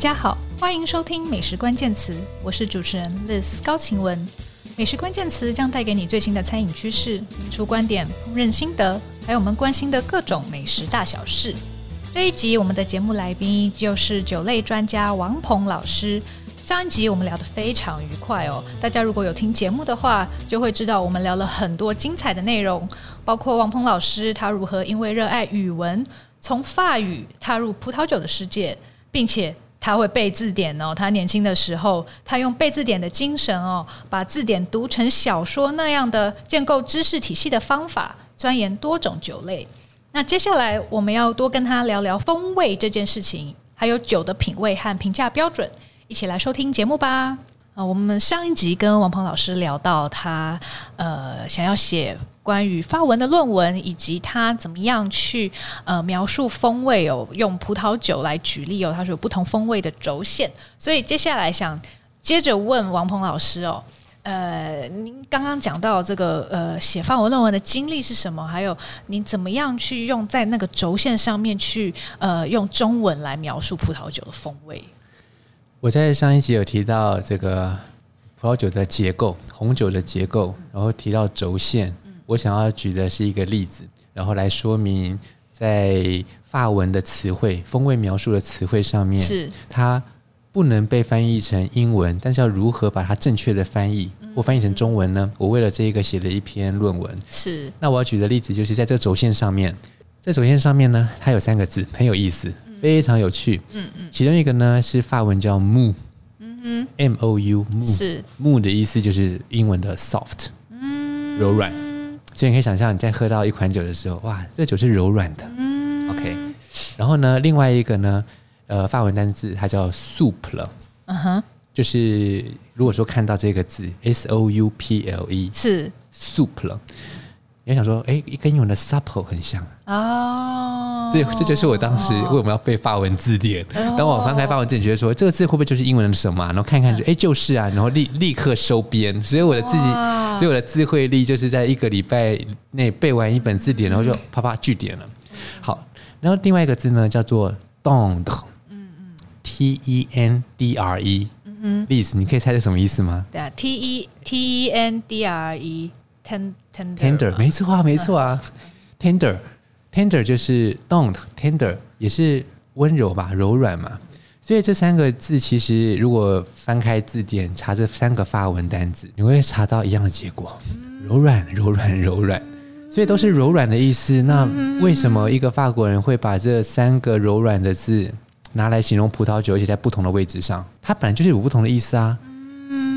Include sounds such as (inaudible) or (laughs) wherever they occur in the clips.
大家好，欢迎收听美食关键词，我是主持人 Liz 高晴雯。美食关键词将带给你最新的餐饮趋势、出观点、烹饪心得，还有我们关心的各种美食大小事。这一集我们的节目来宾就是酒类专家王鹏老师。上一集我们聊得非常愉快哦，大家如果有听节目的话，就会知道我们聊了很多精彩的内容，包括王鹏老师他如何因为热爱语文，从法语踏入葡萄酒的世界，并且。他会背字典哦，他年轻的时候，他用背字典的精神哦，把字典读成小说那样的建构知识体系的方法，钻研多种酒类。那接下来我们要多跟他聊聊风味这件事情，还有酒的品味和评价标准，一起来收听节目吧。啊，我们上一集跟王鹏老师聊到他呃想要写关于发文的论文，以及他怎么样去呃描述风味哦，用葡萄酒来举例哦，他说有不同风味的轴线。所以接下来想接着问王鹏老师哦，呃，您刚刚讲到这个呃写范文论文的经历是什么？还有您怎么样去用在那个轴线上面去呃用中文来描述葡萄酒的风味？我在上一集有提到这个葡萄酒的结构，红酒的结构，然后提到轴线。我想要举的是一个例子，然后来说明在法文的词汇、风味描述的词汇上面，是它不能被翻译成英文，但是要如何把它正确的翻译或翻译成中文呢？我为了这一个写了一篇论文。是，那我要举的例子就是在这个轴线上面，在轴线上面呢，它有三个字，很有意思。非常有趣，嗯嗯，其中一个呢是法文叫 mou，嗯哼，M O U mou，是。mou 的意思就是英文的 soft，嗯，柔软，所以你可以想象你在喝到一款酒的时候，哇，这酒是柔软的，嗯，OK，然后呢，另外一个呢，呃，法文单字它叫 souple，嗯哼，就是如果说看到这个字 S O U P L E，是。souple。你想说，哎，跟英文的 supple 很像哦。这这就是我当时为什么要背法文字典。当我翻开法文字典，觉得说这个字会不会就是英文的什么？然后看看就，哎，就是啊。然后立立刻收编。所以我的自己，所以我的智慧力就是在一个礼拜内背完一本字典，然后就啪啪句点了。好，然后另外一个字呢，叫做 tendre，嗯嗯，T E N D R E，嗯嗯，Liz，你可以猜是什么意思吗？对啊，T E T E N D R E。tender，没错啊，没错啊，(laughs) tender，tender 就是 don't，tender 也是温柔吧，柔软嘛。所以这三个字其实如果翻开字典查这三个法文单字，你会查到一样的结果：柔软、柔软、柔软。所以都是柔软的意思。那为什么一个法国人会把这三个柔软的字拿来形容葡萄酒，而且在不同的位置上？它本来就是有不同的意思啊。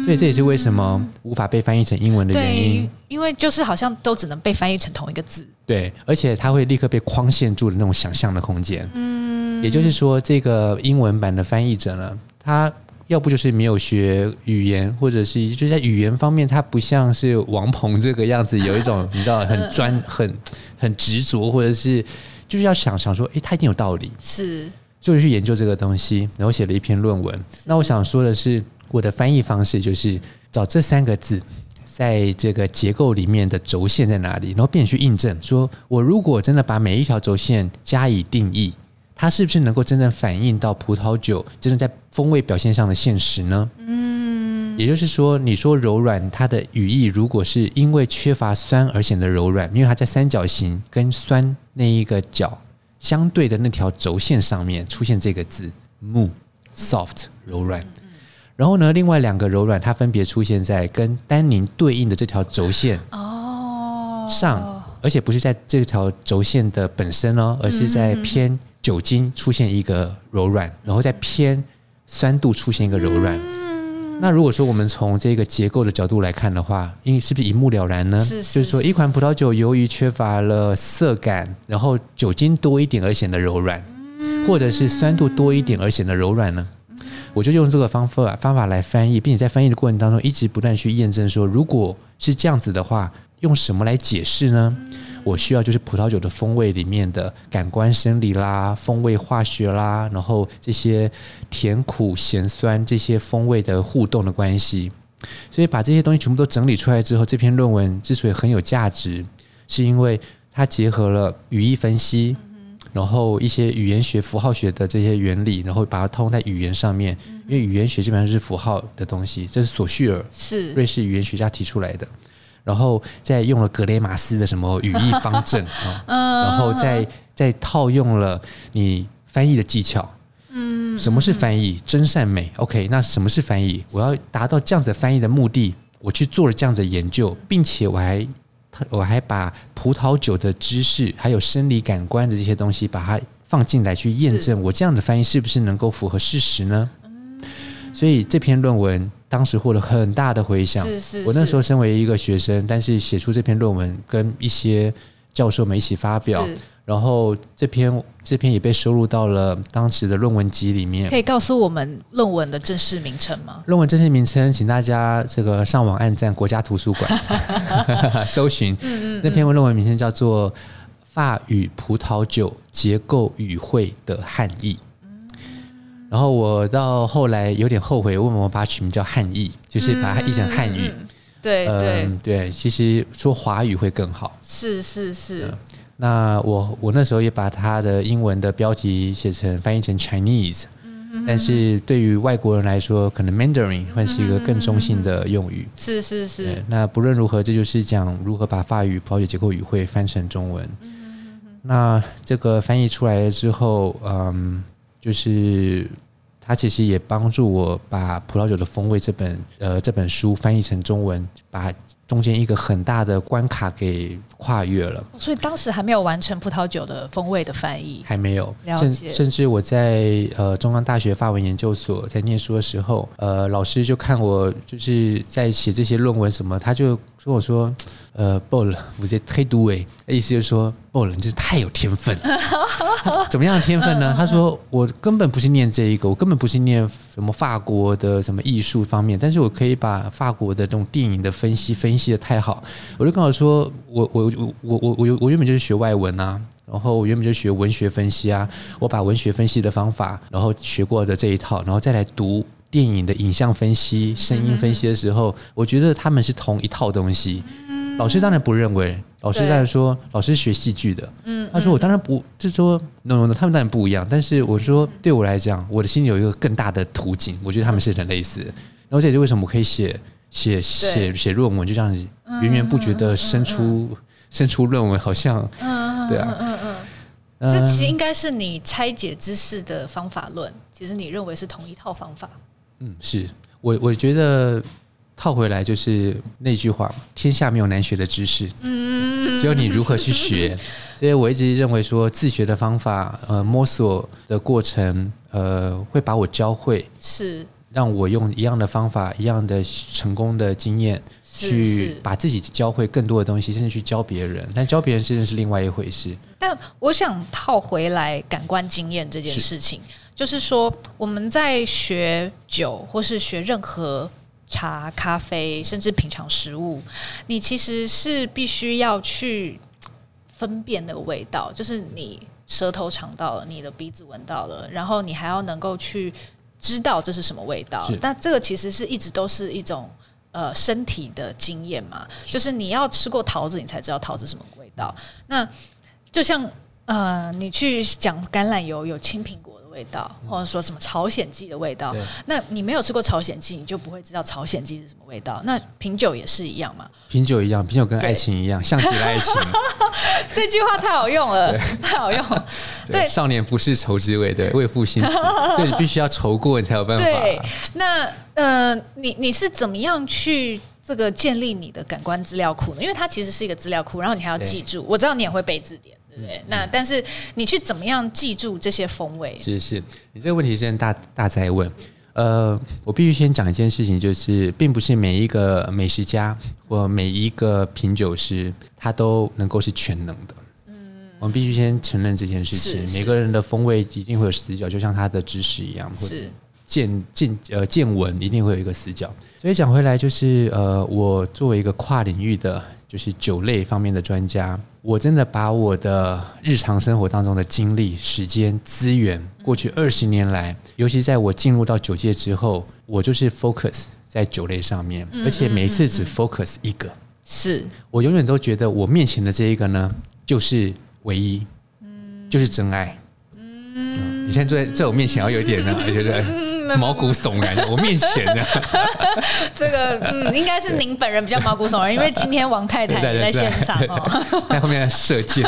所以这也是为什么无法被翻译成英文的原因，因为就是好像都只能被翻译成同一个字。对，而且它会立刻被框限住的那种想象的空间。嗯，也就是说，这个英文版的翻译者呢，他要不就是没有学语言，或者是就在语言方面，他不像是王鹏这个样子，有一种你知道很专、很很执着，或者是就是要想想说，诶，他一定有道理，是，就是去研究这个东西，然后写了一篇论文。那我想说的是。我的翻译方式就是找这三个字在这个结构里面的轴线在哪里，然后便去印证，说我如果真的把每一条轴线加以定义，它是不是能够真正反映到葡萄酒真正在风味表现上的现实呢？嗯，也就是说，你说柔软，它的语义如果是因为缺乏酸而显得柔软，因为它在三角形跟酸那一个角相对的那条轴线上面出现这个字 mou soft 柔软。然后呢，另外两个柔软，它分别出现在跟单宁对应的这条轴线哦上，而且不是在这条轴线的本身哦，而是在偏酒精出现一个柔软，然后在偏酸度出现一个柔软。那如果说我们从这个结构的角度来看的话，因为是不是一目了然呢？是，是，就是说一款葡萄酒由于缺乏了涩感，然后酒精多一点而显得柔软，或者是酸度多一点而显得柔软呢？我就用这个方法方法来翻译，并且在翻译的过程当中，一直不断去验证说，如果是这样子的话，用什么来解释呢？我需要就是葡萄酒的风味里面的感官生理啦、风味化学啦，然后这些甜苦咸酸这些风味的互动的关系。所以把这些东西全部都整理出来之后，这篇论文之所以很有价值，是因为它结合了语义分析、然后一些语言学、符号学的这些原理，然后把它套用在语言上面。因为语言学基本上是符号的东西，这是索绪尔，是瑞士语言学家提出来的。然后再用了格雷马斯的什么语义方阵啊，(laughs) 然后再再套用了你翻译的技巧。嗯，什么是翻译？真善美。OK，那什么是翻译？我要达到这样子翻译的目的，我去做了这样子的研究，并且我还我还把葡萄酒的知识，还有生理感官的这些东西，把它放进来去验证，我这样的翻译是不是能够符合事实呢？所以这篇论文当时获得很大的回响。是是是，我那时候身为一个学生，但是写出这篇论文，跟一些教授们一起发表。然后这篇这篇也被收录到了当时的论文集里面。可以告诉我们论文的正式名称吗？论文正式名称，请大家这个上网按赞国家图书馆 (laughs) 搜寻。嗯嗯，那篇论文名称叫做《法语葡萄酒结构语汇的汉译》。然后我到后来有点后悔，为什么把它取名叫汉译，就是把它译成汉语。嗯嗯、对对、嗯、对，其实说华语会更好。是是是。嗯那我我那时候也把它的英文的标题写成翻译成 Chinese，但是对于外国人来说，可能 Mandarin 会是一个更中性的用语。是是是。那不论如何，这就是讲如何把法语葡萄酒结构语汇翻成中文。那这个翻译出来了之后，嗯，就是它其实也帮助我把《葡萄酒的风味》这本呃这本书翻译成中文，把。中间一个很大的关卡给跨越了，所以当时还没有完成葡萄酒的风味的翻译，还没有。甚甚至我在呃中央大学法文研究所在念书的时候，呃，老师就看我就是在写这些论文什么，他就跟我说。呃，Ball，我在推读诶，意思就是说，Ball，你真是太有天分了。怎么样的天分呢？(laughs) 他说，我根本不是念这一个，我根本不是念什么法国的什么艺术方面，但是我可以把法国的这种电影的分析分析的太好。我就跟我说，我我我我我我我原本就是学外文啊，然后我原本就学文学分析啊，我把文学分析的方法，然后学过的这一套，然后再来读电影的影像分析、声音分析的时候，我觉得他们是同一套东西。老师当然不认为，老师在说，老师学戏剧的，嗯，他说我当然不，就是说，no no no，他们当然不一样，但是我说对我来讲，我的心里有一个更大的途径，我觉得他们是很类似。的，然后这也是为什么我可以写写写写论文，就这样子源源不绝的生出生出论文，好像，对啊，嗯嗯嗯，这其实应该是你拆解知识的方法论，其实你认为是同一套方法，嗯，是我我觉得。套回来就是那句话：天下没有难学的知识，嗯只有你如何去学。(laughs) 所以我一直认为说，自学的方法，呃，摸索的过程，呃，会把我教会，是让我用一样的方法、一样的成功的经验，去把自己教会更多的东西，甚至去教别人。但教别人真的是另外一回事。但我想套回来感官经验这件事情，就是说我们在学酒或是学任何。茶、咖啡，甚至品尝食物，你其实是必须要去分辨那个味道，就是你舌头尝到了，你的鼻子闻到了，然后你还要能够去知道这是什么味道。但这个其实是一直都是一种呃身体的经验嘛，就是你要吃过桃子，你才知道桃子什么味道。那就像呃，你去讲橄榄油有青苹果。味道，或者说什么朝鲜鸡的味道，那你没有吃过朝鲜鸡，你就不会知道朝鲜鸡是什么味道。那品酒也是一样嘛？品酒一样，品酒跟爱情一样，像极了爱情。(laughs) 这句话太好用了，太好用了。对，少年不是愁滋味，对，为赋新词。(laughs) 所以你必须要愁过，你才有办法。对，那呃，你你是怎么样去这个建立你的感官资料库呢？因为它其实是一个资料库，然后你还要记住。我知道你也会背字典。对，那但是你去怎么样记住这些风味？是是，你这个问题是大大在问。呃，我必须先讲一件事情，就是并不是每一个美食家或每一个品酒师他都能够是全能的。嗯，我们必须先承认这件事情。每个人的风味一定会有死角，就像他的知识一样，或者见见呃见闻一定会有一个死角。所以讲回来，就是呃，我作为一个跨领域的。就是酒类方面的专家，我真的把我的日常生活当中的精力、时间、资源，过去二十年来，尤其在我进入到酒界之后，我就是 focus 在酒类上面，而且每次只 focus 一个。是我永远都觉得我面前的这一个呢，就是唯一。就是真爱。嗯，你现在坐在在我面前，要有一点呢，觉得。毛骨悚然，我面前的 (laughs) 这个嗯，应该是您本人比较毛骨悚然，因为今天王太太也在现场哦，(laughs) 在后面射箭。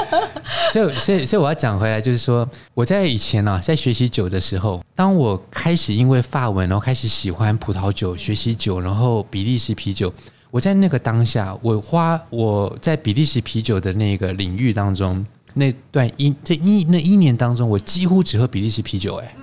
(laughs) 所以，所以，所以我要讲回来，就是说，我在以前呢、啊，在学习酒的时候，当我开始因为法文，然后开始喜欢葡萄酒，学习酒，然后比利时啤酒，我在那个当下，我花我在比利时啤酒的那个领域当中，那段一这一那一年当中，我几乎只喝比利时啤酒，哎。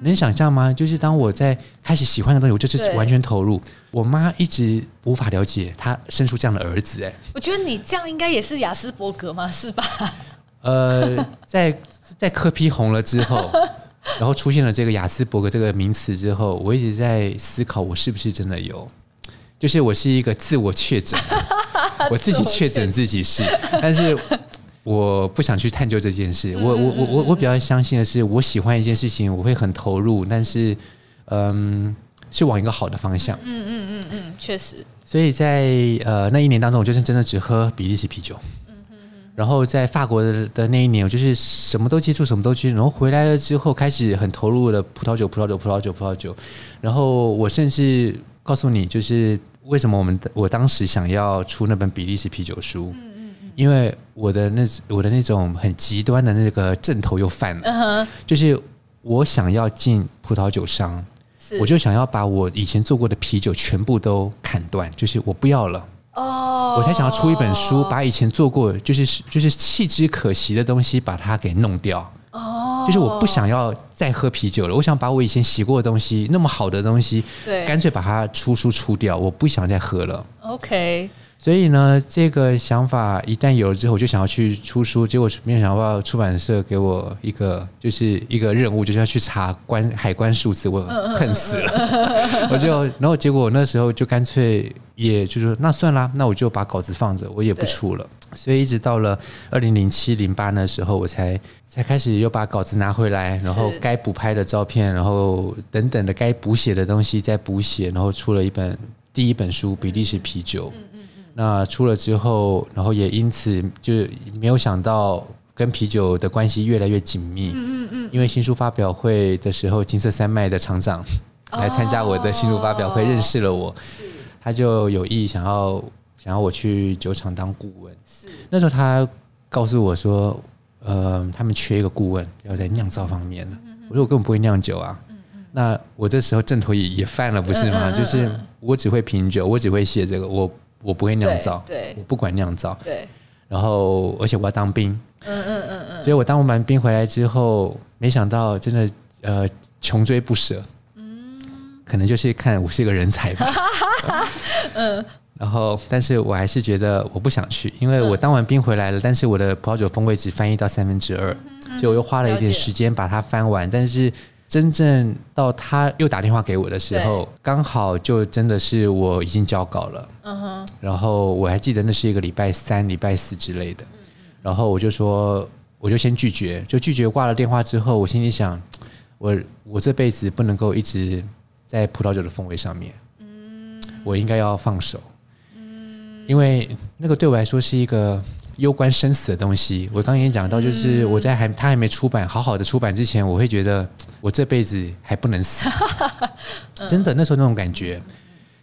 能想象吗？就是当我在开始喜欢的东西，我就是完全投入。我妈一直无法了解她生出这样的儿子。哎，我觉得你这样应该也是雅斯伯格吗？是吧？(laughs) 呃，在在柯 P 红了之后，(laughs) 然后出现了这个雅斯伯格这个名词之后，我一直在思考，我是不是真的有？就是我是一个自我确诊，(laughs) 我自己确诊自己是，但是。我不想去探究这件事。我我我我我比较相信的是，我喜欢一件事情，我会很投入，但是，嗯，是往一个好的方向。嗯嗯嗯嗯，确实。所以在呃那一年当中，我就是真的只喝比利时啤酒。嗯哼哼。然后在法国的的那一年，我就是什么都接触，什么都去。然后回来了之后，开始很投入的葡萄酒，葡萄酒，葡萄酒，葡萄酒。然后我甚至告诉你，就是为什么我们我当时想要出那本比利时啤酒书。因为我的那我的那种很极端的那个阵头又犯了，就是我想要进葡萄酒商，我就想要把我以前做过的啤酒全部都砍断，就是我不要了，我才想要出一本书，把以前做过就是就是弃之可惜的东西把它给弄掉，就是我不想要再喝啤酒了，我想把我以前洗过的东西那么好的东西，对，干脆把它出书出掉，我不想再喝了。OK。所以呢，这个想法一旦有了之后，我就想要去出书。结果没有想到出版社给我一个就是一个任务，就是要去查关海关数字，我恨死了。(laughs) 我就然后结果我那时候就干脆，也就是说那算了，那我就把稿子放着，我也不出了。所以一直到了二零零七零八那时候，我才才开始又把稿子拿回来，然后该补拍的照片，然后等等的该补写的东西再补写，然后出了一本第一本书《比利时啤酒》。那出了之后，然后也因此就没有想到跟啤酒的关系越来越紧密。嗯嗯嗯。因为新书发表会的时候，金色山脉的厂长来参加我的新书发表会，认识了我。是。他就有意想要想要我去酒厂当顾问。是。那时候他告诉我说，呃，他们缺一个顾问，要在酿造方面。我说我根本不会酿酒啊。那我这时候正头也也犯了，不是吗？就是我只会品酒，我只会写这个，我。我不会酿造，对，我不管酿造，对。然后，而且我要当兵，嗯嗯嗯嗯。所以我当完兵回来之后，没想到真的呃穷追不舍，嗯，可能就是看我是一个人才吧，(laughs) 嗯。然后，但是我还是觉得我不想去，因为我当完兵回来了，但是我的葡萄酒风味只翻译到三分之二，所以我又花了一点时间把它翻完，但是。真正到他又打电话给我的时候，刚好就真的是我已经交稿了。嗯哼。然后我还记得那是一个礼拜三、礼拜四之类的。然后我就说，我就先拒绝，就拒绝挂了电话之后，我心里想，我我这辈子不能够一直在葡萄酒的风味上面。嗯。我应该要放手。嗯。因为那个对我来说是一个。攸关生死的东西，我刚刚也讲到，就是我在还他还没出版好好的出版之前，我会觉得 (tsk) 我这辈子还不能死，(laughs) 真的那时候那种感觉。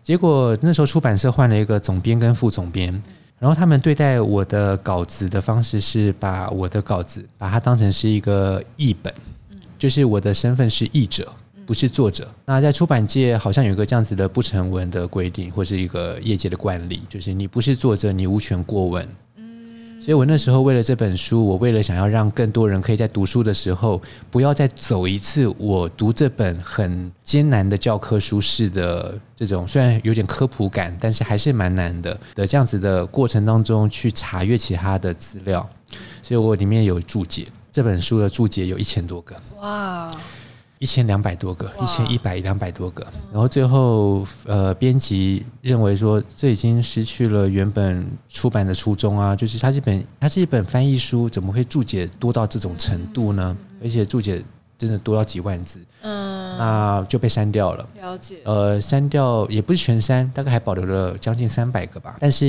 结果那时候出版社换了一个总编跟副总编，然后他们对待我的稿子的方式是把我的稿子把它当成是一个译本，就是我的身份是译者，不是作者。那在出版界好像有一个这样子的不成文的规定，或是一个业界的惯例，就是你不是作者，你无权过问。所以我那时候为了这本书，我为了想要让更多人可以在读书的时候，不要再走一次我读这本很艰难的教科书式的这种，虽然有点科普感，但是还是蛮难的的这样子的过程当中去查阅其他的资料。所以我里面有注解，这本书的注解有一千多个。哇！一千两百多个，一千一百两百多个，然后最后呃，编辑认为说，这已经失去了原本出版的初衷啊，就是它这本它是一本翻译书，怎么会注解多到这种程度呢？而且注解真的多到几万字，嗯，那就被删掉了。了解。呃，删掉也不是全删，大概还保留了将近三百个吧，但是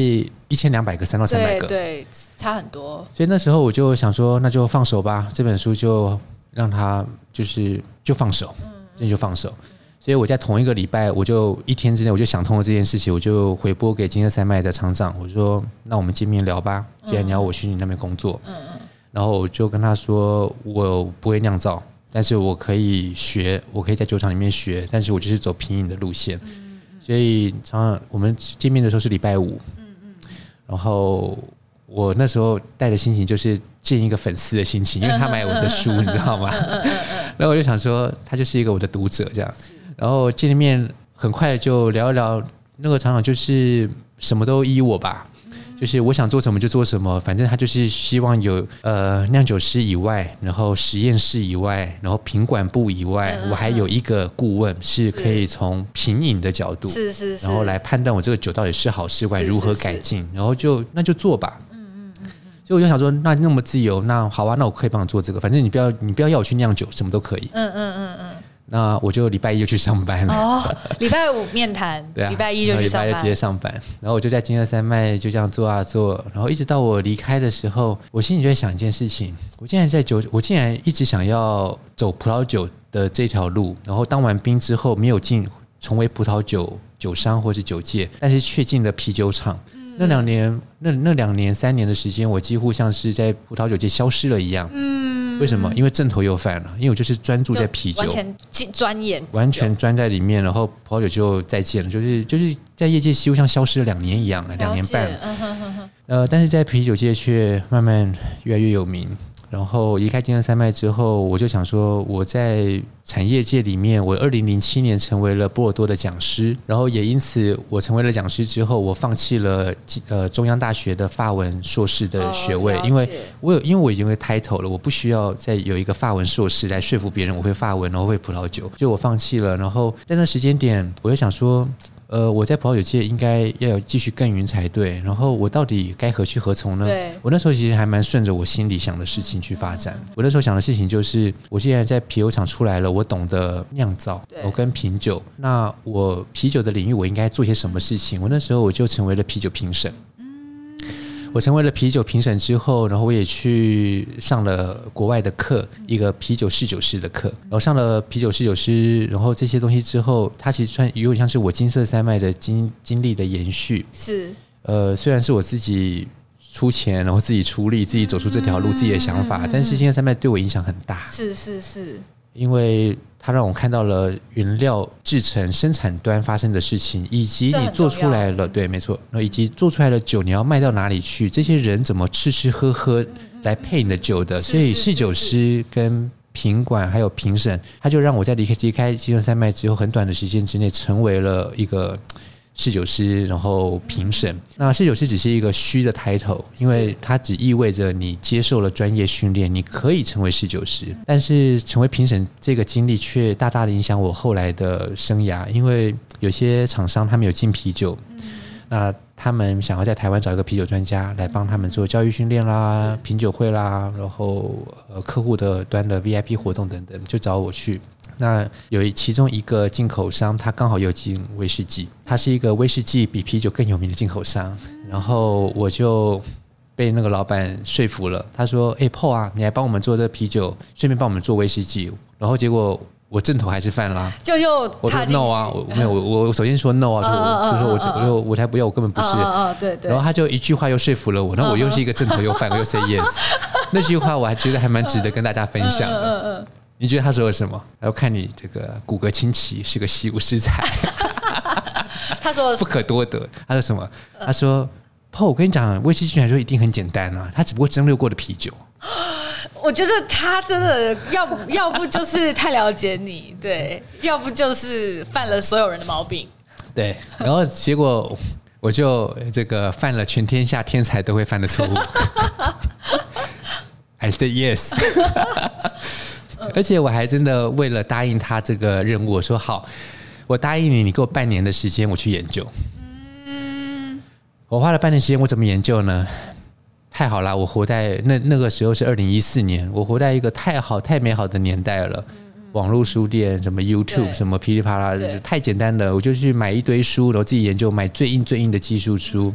一千两百个删到三百个，对，差很多。所以那时候我就想说，那就放手吧，这本书就让他就是就放手，那就放手。所以我在同一个礼拜，我就一天之内我就想通了这件事情，我就回拨给金色山脉的厂长，我说：“那我们见面聊吧，既然你要我去你那边工作。”嗯嗯。然后我就跟他说：“我不会酿造。”但是我可以学，我可以在酒厂里面学，但是我就是走品饮的路线，所以常常我们见面的时候是礼拜五，然后我那时候带的心情就是见一个粉丝的心情，因为他买我的书，你知道吗？然后我就想说，他就是一个我的读者这样，然后见了面，很快就聊一聊，那个厂长就是什么都依我吧。就是我想做什么就做什么，反正他就是希望有呃酿酒师以外，然后实验室以外，然后品管部以外，我还有一个顾问是可以从品饮的角度，是是是，然后来判断我这个酒到底是好是坏，如何改进，然后就那就做吧。所以我就想说，那那么自由，那好啊，那我可以帮你做这个，反正你不要你不要要我去酿酒，什么都可以。嗯嗯嗯嗯。那我就礼拜一就去上班了。哦，礼拜五面谈，对啊，礼拜一就去上班，礼拜一直接上班。然后我就在金二三麦就这样做啊做，然后一直到我离开的时候，我心里就在想一件事情：我竟然在酒，我竟然一直想要走葡萄酒的这条路。然后当完兵之后，没有进成为葡萄酒酒商或是酒界，但是却进了啤酒厂。嗯、那两年，那那两年三年的时间，我几乎像是在葡萄酒界消失了一样。嗯。为什么？因为正头又犯了。因为我就是专注在啤酒，完全钻研，完全钻在里面，然后葡萄酒就再见了，就是就是在业界几乎像消失了两年一样，两年半。嗯哼哼哼。呃，但是在啤酒界却慢慢越来越有名。然后离开金山山脉之后，我就想说，我在产业界里面，我二零零七年成为了波尔多的讲师，然后也因此我成为了讲师之后，我放弃了呃中央大学的法文硕士的学位，因为我有因为我已经会 title 了，我不需要再有一个法文硕士来说服别人我会法文，然后会葡萄酒，就我放弃了。然后在那时间点，我就想说。呃，我在葡萄酒界应该要有继续耕耘才对。然后我到底该何去何从呢？我那时候其实还蛮顺着我心里想的事情去发展。我那时候想的事情就是，我既然在啤酒厂出来了，我懂得酿造，我跟品酒，那我啤酒的领域我应该做些什么事情？我那时候我就成为了啤酒评审。我成为了啤酒评审之后，然后我也去上了国外的课，一个啤酒侍酒师的课。然后上了啤酒侍酒师，然后这些东西之后，它其实算有点像是我金色山脉的经经历的延续。是，呃，虽然是我自己出钱，然后自己出力，自己走出这条路，自己的想法，但是金色山脉对我影响很大。是是是，因为。它让我看到了原料制成生产端发生的事情，以及你做出来了，对，没错，那以及做出来的酒你要卖到哪里去？这些人怎么吃吃喝喝来配你的酒的？所以侍酒师跟品管还有评审，他就让我在离开离开金融山脉之后，很短的时间之内成为了一个。侍酒师，然后评审。那侍酒师只是一个虚的 title，因为它只意味着你接受了专业训练，你可以成为侍酒师。但是成为评审这个经历却大大的影响我后来的生涯，因为有些厂商他们有进啤酒，那他们想要在台湾找一个啤酒专家来帮他们做教育训练啦、品酒会啦，然后呃客户的端的 VIP 活动等等，就找我去。那有一其中一个进口商，他刚好有进威士忌，他是一个威士忌比啤酒更有名的进口商。然后我就被那个老板说服了，他说：“哎，Paul 啊，你来帮我们做这啤酒，顺便帮我们做威士忌。”然后结果我正头还是犯啦，就又我说 no 啊，我没有，我我首先说 no 啊，就我就说我就我就我才不要，我根本不是。对对。然后他就一句话又说服了我，那我又是一个正头又犯，我又 say yes。那句话我还觉得还蛮值得跟大家分享的。你觉得他说了什么？要看你这个骨骼清奇，是个习武之才。他说不可多得。他说什么？他说：“Paul，我跟你讲，威士忌来说一定很简单啊，他只不过蒸馏过的啤酒。(gasps) ”我觉得他真的要不要不就是太了解你，(laughs) 对，要不就是犯了所有人的毛病。对，然后结果我就这个犯了全天下天才都会犯的错误。(laughs) I say yes。(laughs) 而且我还真的为了答应他这个任务，我说好，我答应你，你给我半年的时间，我去研究。嗯，我花了半年时间，我怎么研究呢？太好了，我活在那那个时候是二零一四年，我活在一个太好太美好的年代了。网络书店什么 YouTube 什么噼里啪啦，就是太简单了，我就去买一堆书，然后自己研究，买最硬最硬的技术书。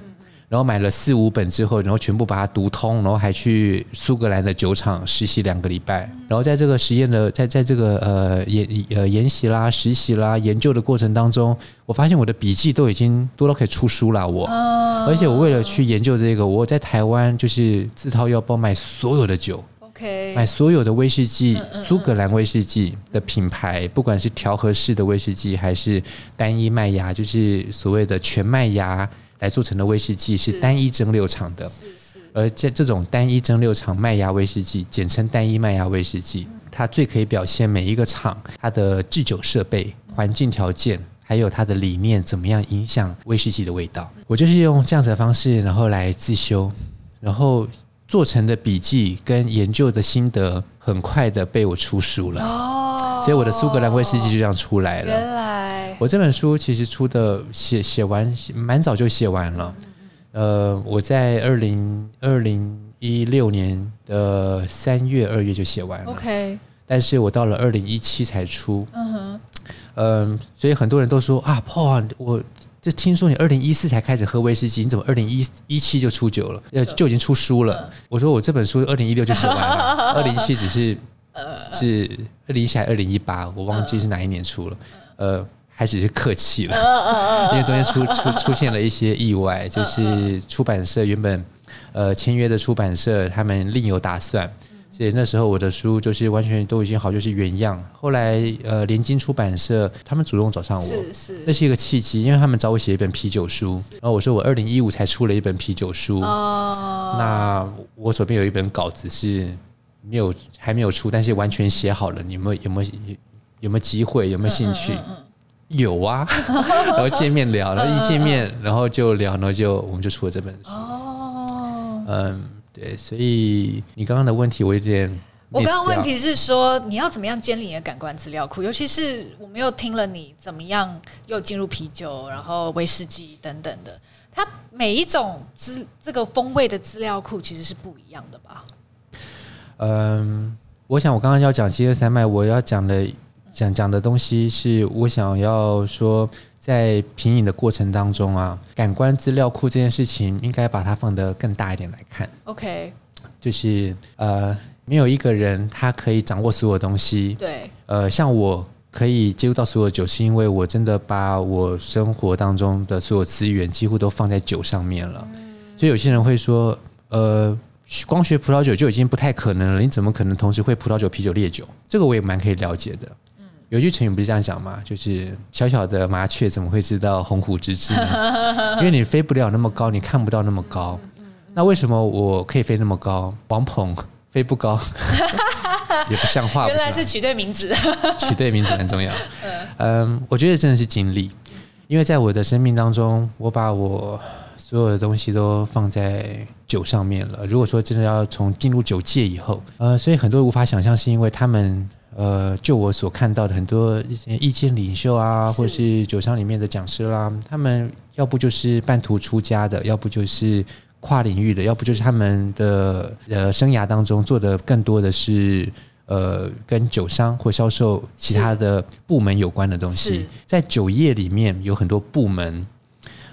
然后买了四五本之后，然后全部把它读通，然后还去苏格兰的酒厂实习两个礼拜。然后在这个实验的，在在这个呃研呃研习啦、实习啦、研究的过程当中，我发现我的笔记都已经多到可以出书了。我，而且我为了去研究这个，我在台湾就是自掏腰包买所有的酒，OK，买所有的威士忌，苏格兰威士忌的品牌，不管是调和式的威士忌还是单一麦芽，就是所谓的全麦芽。来做成的威士忌是单一蒸馏厂的，而这这种单一蒸馏厂麦芽威士忌，简称单一麦芽威士忌，它最可以表现每一个厂它的制酒设备、环境条件，还有它的理念怎么样影响威士忌的味道。我就是用这样子的方式，然后来自修，然后做成的笔记跟研究的心得，很快的被我出书了。哦，所以我的苏格兰威士忌就这样出来了。原来。我这本书其实出的写写完蛮早就写完了，呃，我在二零二零一六年的三月二月就写完了，OK，但是我到了二零一七才出，嗯哼，嗯，所以很多人都说啊，Paul 啊，我这听说你二零一四才开始喝威士忌，你怎么二零一一七就出酒了，呃，就已经出书了？我说我这本书二零一六就写完了，(laughs) 二零一七只是是二零一七还是二零一八，我忘记是哪一年出了，呃。开始是客气了，(laughs) 因为中间出出出现了一些意外，就是出版社原本呃签约的出版社他们另有打算，所以那时候我的书就是完全都已经好，就是原样。后来呃联经出版社他们主动找上我，是是，那是一个契机，因为他们找我写一本啤酒书，然后我说我二零一五才出了一本啤酒书，那我手边有一本稿子是没有还没有出，但是完全写好了，你有没有有没有有没有机会，有没有兴趣？有啊，(laughs) 然后见面聊，然后一见面，然后就聊，然后就我们就出了这本书。哦，嗯，对，所以你刚刚的问题我有点，我刚刚问题是说你要怎么样建立你的感官资料库，尤其是我们又听了你怎么样又进入啤酒，然后威士忌等等的，它每一种资这个风味的资料库其实是不一样的吧？嗯，我想我刚刚要讲七二三麦，我要讲的。讲讲的东西是我想要说，在品饮的过程当中啊，感官资料库这件事情应该把它放得更大一点来看。OK，就是呃，没有一个人他可以掌握所有东西。对。呃，像我可以接触到所有酒，是因为我真的把我生活当中的所有资源几乎都放在酒上面了。所以有些人会说，呃，光学葡萄酒就已经不太可能了，你怎么可能同时会葡萄酒、啤酒、烈酒？这个我也蛮可以了解的。有句成语不是这样讲吗？就是小小的麻雀怎么会知道鸿鹄之志呢？(laughs) 因为你飞不了那么高，你看不到那么高。那为什么我可以飞那么高？王鹏飞不高，(laughs) 也不像话。原来是取对名字，(laughs) 取对名字很重要。嗯，我觉得真的是经历，因为在我的生命当中，我把我所有的东西都放在酒上面了。如果说真的要从进入酒界以后，呃，所以很多人无法想象，是因为他们。呃，就我所看到的很多一些意见领袖啊，或是酒商里面的讲师啦，他们要不就是半途出家的，要不就是跨领域的，要不就是他们的呃生涯当中做的更多的是呃跟酒商或销售其他的部门有关的东西。在酒业里面有很多部门，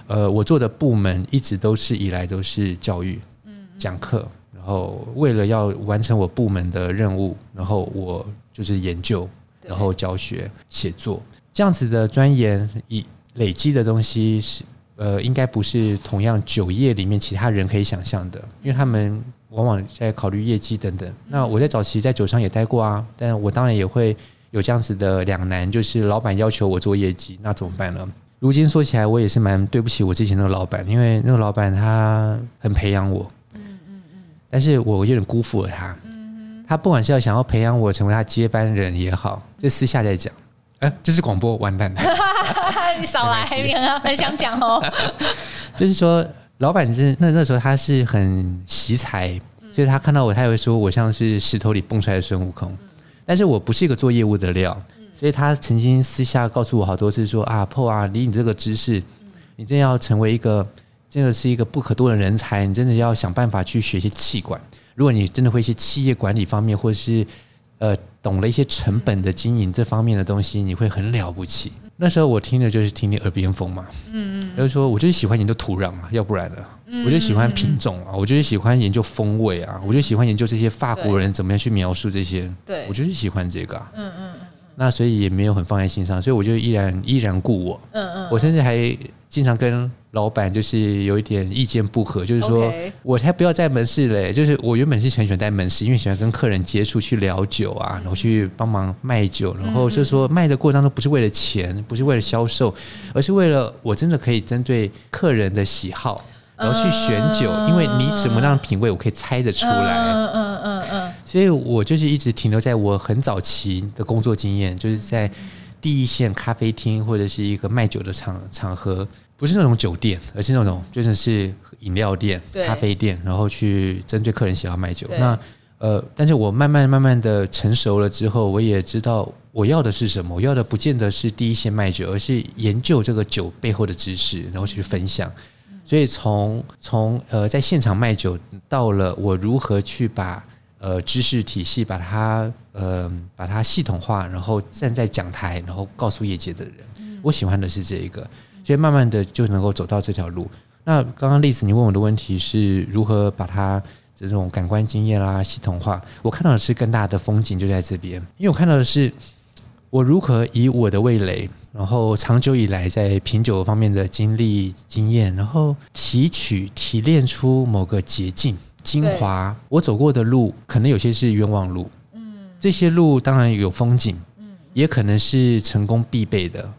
呃，我做的部门一直都是以来都是教育，嗯，讲课，然后为了要完成我部门的任务，然后我。就是研究，然后教学、写作这样子的钻研，以累积的东西是呃，应该不是同样酒业里面其他人可以想象的，因为他们往往在考虑业绩等等。那我在早期在酒商也待过啊，但我当然也会有这样子的两难，就是老板要求我做业绩，那怎么办呢？如今说起来，我也是蛮对不起我之前那个老板，因为那个老板他很培养我，嗯嗯嗯，但是我有点辜负了他。他不管是要想要培养我成为他接班人也好，这私下在讲。哎，这是广播，完蛋了！你 (laughs) 少来，很想讲哦。(laughs) 就是说，老板是那那时候他是很惜才，所以他看到我，他也会说我像是石头里蹦出来的孙悟空。但是我不是一个做业务的料，所以他曾经私下告诉我好多次说啊，Paul 啊，以你这个知识，你真要成为一个真的是一个不可多的人才，你真的要想办法去学一些气管。如果你真的会一些企业管理方面，或者是呃懂了一些成本的经营这方面的东西，你会很了不起。那时候我听的就是听你耳边风嘛，嗯嗯，就是说我就是喜欢研究土壤啊，要不然呢，我就喜欢品种啊，我就是喜欢研究风味啊，我就喜欢研究这些法国人怎么样去描述这些，对，我就是喜欢这个，嗯嗯嗯，那所以也没有很放在心上，所以我就依然依然故我，嗯嗯，我甚至还经常跟。老板就是有一点意见不合，就是说我才不要在门市嘞。就是我原本是很喜欢在门市，因为喜欢跟客人接触，去聊酒啊，然后去帮忙卖酒，然后就是说卖的过程当中不是为了钱，不是为了销售，而是为了我真的可以针对客人的喜好，然后去选酒，因为你什么样的品味，我可以猜得出来。嗯嗯嗯嗯。所以我就是一直停留在我很早期的工作经验，就是在第一线咖啡厅或者是一个卖酒的场场合。不是那种酒店，而是那种真的是饮料店、咖啡店，然后去针对客人喜欢卖酒。那呃，但是我慢慢慢慢的成熟了之后，我也知道我要的是什么。我要的不见得是第一线卖酒，而是研究这个酒背后的知识，然后去分享。所以从从呃在现场卖酒，到了我如何去把呃知识体系把它呃把它系统化，然后站在讲台，然后告诉业界的人，我喜欢的是这一个。所以慢慢的就能够走到这条路。那刚刚丽子你问我的问题是如何把它这种感官经验啦系统化？我看到的是更大的风景就在这边，因为我看到的是我如何以我的味蕾，然后长久以来在品酒方面的经历经验，然后提取提炼出某个捷径精华。我走过的路可能有些是冤枉路，嗯，这些路当然有风景，嗯，也可能是成功必备的。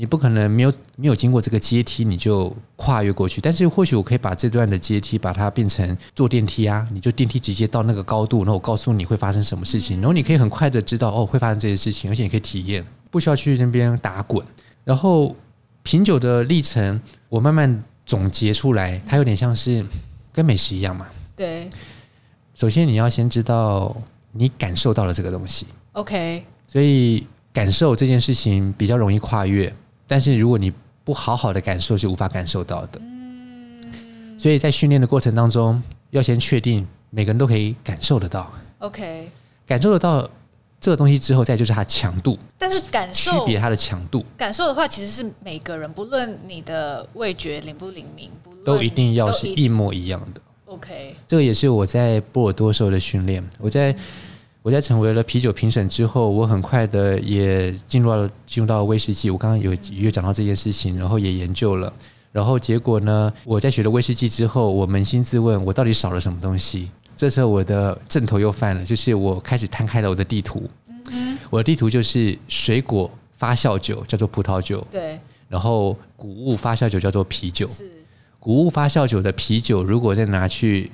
你不可能没有没有经过这个阶梯你就跨越过去，但是或许我可以把这段的阶梯把它变成坐电梯啊，你就电梯直接到那个高度，然后我告诉你会发生什么事情，然后你可以很快的知道哦会发生这些事情，而且你可以体验，不需要去那边打滚。然后品酒的历程，我慢慢总结出来，它有点像是跟美食一样嘛。对，首先你要先知道你感受到了这个东西，OK，所以感受这件事情比较容易跨越。但是如果你不好好的感受，是无法感受到的。所以在训练的过程当中，要先确定每个人都可以感受得到。OK，感受得到这个东西之后，再就是它强度。但是感受区别它的强度，感受的话，其实是每个人不论你的味觉灵不灵敏，都一定要是一模一样的。OK，这个也是我在波尔多时候的训练。我在。我在成为了啤酒评审之后，我很快的也进入了进入到威士忌。我刚刚有有讲到这件事情，然后也研究了，然后结果呢，我在学了威士忌之后，我扪心自问，我到底少了什么东西？这时候我的阵头又犯了，就是我开始摊开了我的地图。嗯，我的地图就是水果发酵酒叫做葡萄酒，对，然后谷物发酵酒叫做啤酒。是，谷物发酵酒的啤酒，如果再拿去。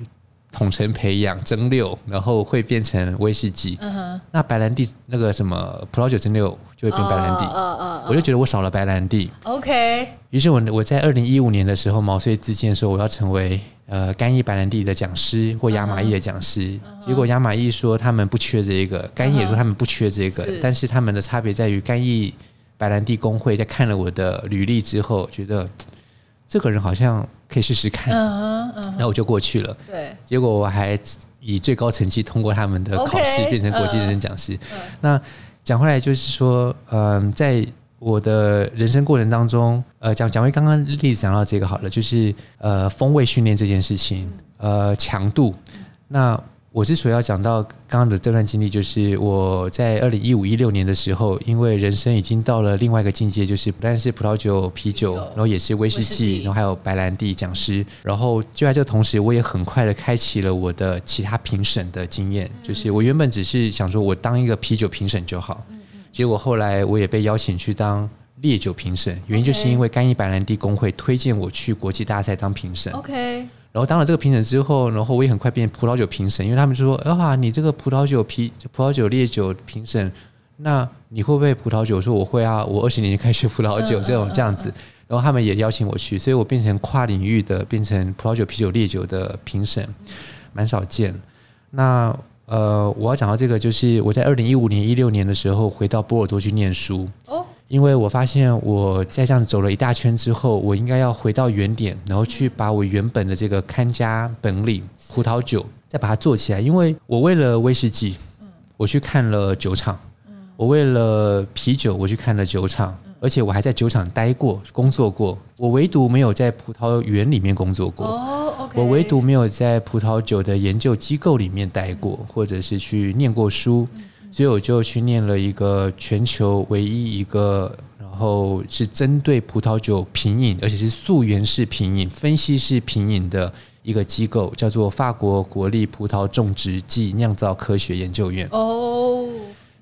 统称培养蒸馏，然后会变成威士忌。Uh huh. 那白兰地那个什么葡萄酒蒸馏就会变白兰地。Uh uh uh uh. 我就觉得我少了白兰地。OK。于是我我在二零一五年的时候毛遂自荐说我要成为呃干邑白兰地的讲师或亚玛邑的讲师。Uh. 结果亚玛邑说他们不缺这一个，干邑也说他们不缺这个，uh. 但是他们的差别在于干邑白兰地工会在看了我的履历之后，觉得这个人好像。可以试试看，然后我就过去了。对，结果我还以最高成绩通过他们的考试，变成国际认证讲师。那讲回来就是说，嗯，在我的人生过程当中，呃，讲讲回刚刚例子讲到这个好了，就是呃，风味训练这件事情，呃，强度，那。我之所以要讲到刚刚的这段经历，就是我在二零一五一六年的时候，因为人生已经到了另外一个境界，就是不但是葡萄酒、啤酒，然后也是威士忌，然后还有白兰地讲师。然后就在这个同时，我也很快的开启了我的其他评审的经验。就是我原本只是想说我当一个啤酒评审就好，结果后来我也被邀请去当烈酒评审，原因就是因为干邑白兰地工会推荐我去国际大赛当评审。OK。然后当了这个评审之后，然后我也很快变葡萄酒评审，因为他们就说：“啊，你这个葡萄酒啤、葡萄酒烈酒评审，那你会不会葡萄酒？”我说：“我会啊，我二十年前开始葡萄酒，这种这样子。”然后他们也邀请我去，所以我变成跨领域的，变成葡萄酒、啤酒、烈酒的评审，蛮少见。那呃，我要讲到这个，就是我在二零一五年、一六年的时候回到波尔多去念书。哦。因为我发现我在这样走了一大圈之后，我应该要回到原点，然后去把我原本的这个看家本领葡萄酒再把它做起来。因为我为了威士忌，我去看了酒厂；我为了啤酒，我去看了酒厂，而且我还在酒厂待过、工作过。我唯独没有在葡萄园里面工作过。我唯独没有在葡萄酒的研究机构里面待过，或者是去念过书。所以我就去念了一个全球唯一一个，然后是针对葡萄酒品饮，而且是溯源式品饮、分析式品饮的一个机构，叫做法国国立葡萄种植暨酿造科学研究院。哦，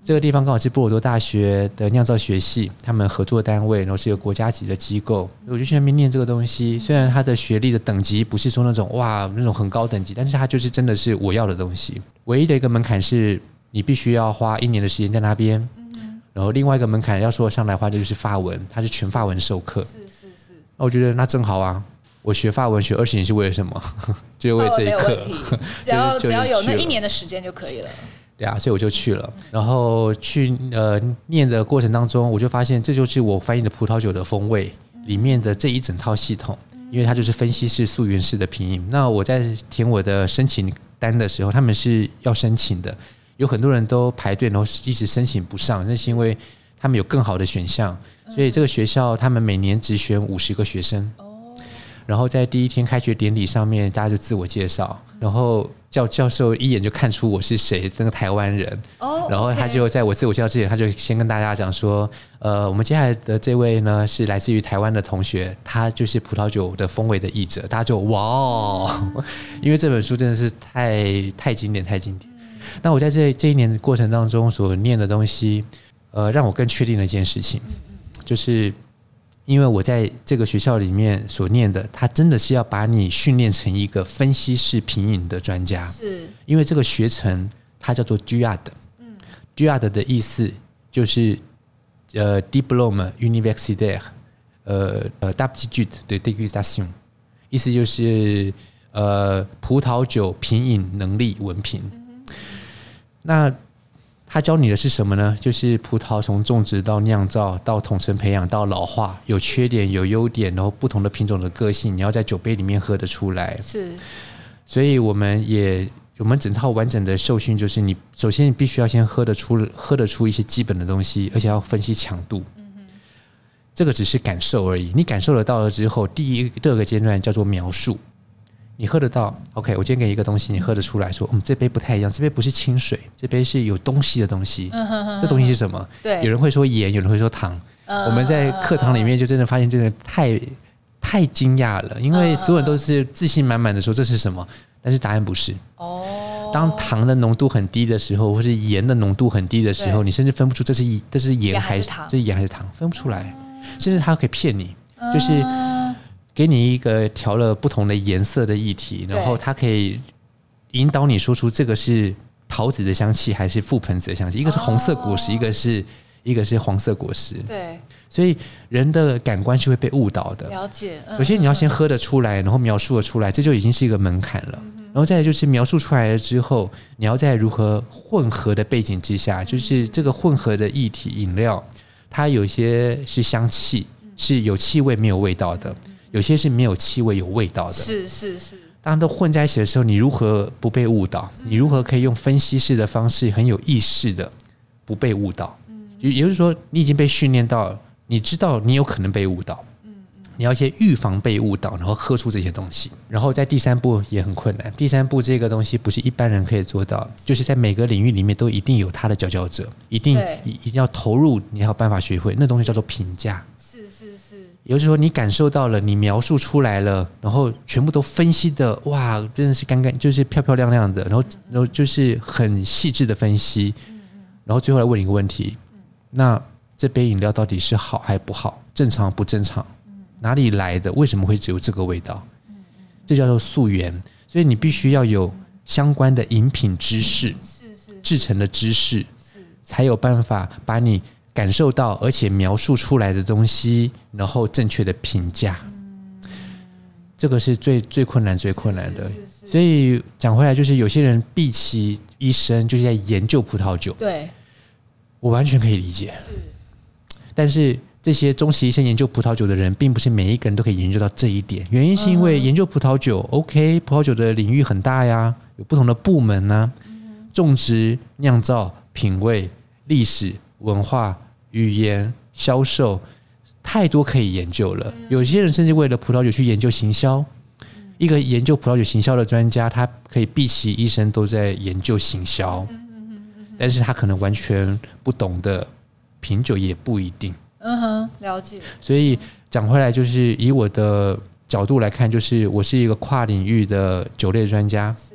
这个地方刚好是波尔多大学的酿造学系，他们合作单位，然后是一个国家级的机构。我就去那边念这个东西，虽然它的学历的等级不是说那种哇那种很高等级，但是它就是真的是我要的东西。唯一的一个门槛是。你必须要花一年的时间在那边，然后另外一个门槛要说上来的话，就是法文，它是全法文授课。是是是。那我觉得那正好啊，我学法文学二十年是为了什么？(laughs) 就是为这一课。(laughs) 只要只要有那一年的时间就可以了。对啊，所以我就去了。然后去呃念的过程当中，我就发现这就是我翻译的葡萄酒的风味里面的这一整套系统，因为它就是分析式溯源式的拼音。那我在填我的申请单的时候，他们是要申请的。有很多人都排队，然后一直申请不上，那是因为他们有更好的选项，所以这个学校他们每年只选五十个学生。然后在第一天开学典礼上面，大家就自我介绍，然后教教授一眼就看出我是谁，那个台湾人。哦然后他就在我自我介绍之前，他就先跟大家讲说：“呃，我们接下来的这位呢是来自于台湾的同学，他就是葡萄酒的风味的译者。”大家就哇哦，(laughs) 因为这本书真的是太太经典，太经典。那我在这这一年的过程当中所念的东西，呃，让我更确定了一件事情，就是因为我在这个学校里面所念的，它真的是要把你训练成一个分析式品饮的专家。是，因为这个学程它叫做 DUAD，嗯，DUAD 的意思就是呃 Diploma Universitaire，呃呃，d'aptitude de dégustation，意思就是呃，葡萄酒品饮能力文凭。那他教你的是什么呢？就是葡萄从种植到酿造到统称培养到老化，有缺点有优点，然后不同的品种的个性，你要在酒杯里面喝得出来。是，所以我们也我们整套完整的受训，就是你首先你必须要先喝得出喝得出一些基本的东西，而且要分析强度。嗯哼，这个只是感受而已，你感受得到了之后，第一第二个阶段叫做描述。你喝得到？OK，我今天给你一个东西，你喝得出来说，嗯，这杯不太一样，这杯不是清水，这杯是有东西的东西。嗯哼哼。这东西是什么？对，有人会说盐，有人会说糖。我们在课堂里面就真的发现，真的太太惊讶了，因为所有人都是自信满满的说这是什么，但是答案不是。哦。当糖的浓度很低的时候，或是盐的浓度很低的时候，你甚至分不出这是这是盐还是糖这是盐还是糖，分不出来，甚至他可以骗你，就是。给你一个调了不同的颜色的液体，然后它可以引导你说出这个是桃子的香气还是覆盆子的香气。一个是红色果实，一个是一个是黄色果实。对，所以人的感官是会被误导的。了解。首先你要先喝得出来，然后描述得出来，这就已经是一个门槛了。然后再来就是描述出来了之后，你要在如何混合的背景之下，就是这个混合的液体饮料，它有些是香气，是有气味没有味道的。有些是没有气味、有味道的，是是是。当都混在一起的时候，你如何不被误导？你如何可以用分析式的方式，很有意识的不被误导？嗯，也就是说，你已经被训练到，你知道你有可能被误导。你要先预防被误导，然后喝出这些东西。然后在第三步也很困难。第三步这个东西不是一般人可以做到，就是在每个领域里面都一定有他的佼佼者，一定一一定要投入，你要有办法学会。那东西叫做评价。也就是说，你感受到了，你描述出来了，然后全部都分析的，哇，真的是干干，就是漂漂亮亮的，然后，然后就是很细致的分析，然后最后来问你一个问题：那这杯饮料到底是好还不好？正常不正常？哪里来的？为什么会只有这个味道？这叫做溯源。所以你必须要有相关的饮品知识，制成的知识，才有办法把你。感受到而且描述出来的东西，然后正确的评价，这个是最最困难、最困难的。所以讲回来，就是有些人毕其一生就是在研究葡萄酒。对，我完全可以理解。但是这些终其一生研究葡萄酒的人，并不是每一个人都可以研究到这一点。原因是因为研究葡萄酒、嗯、，OK，葡萄酒的领域很大呀，有不同的部门呢、啊，种植、酿造、品味、历史、文化、语言、销售，太多可以研究了。有些人甚至为了葡萄酒去研究行销。一个研究葡萄酒行销的专家，他可以毕其一生都在研究行销，但是他可能完全不懂得品酒，也不一定。嗯哼，了解。所以讲回来，就是以我的角度来看，就是我是一个跨领域的酒类专家，是，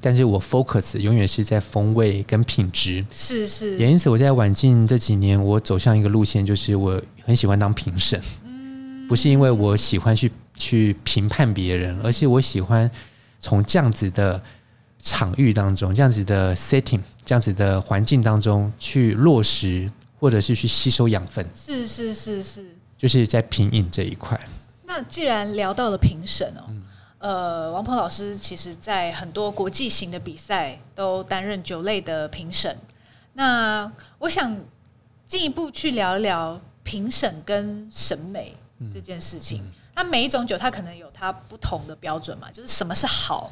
但是我 focus 永远是在风味跟品质，是是。也因此，我在晚近这几年，我走向一个路线，就是我很喜欢当评审，嗯，不是因为我喜欢去。去评判别人，而是我喜欢从这样子的场域当中，这样子的 setting，这样子的环境当中去落实，或者是去吸收养分。是是是是，就是在品饮这一块。那既然聊到了评审哦，嗯、呃，王鹏老师其实在很多国际型的比赛都担任酒类的评审。那我想进一步去聊一聊评审跟审美这件事情。嗯嗯那每一种酒，它可能有它不同的标准嘛，就是什么是好，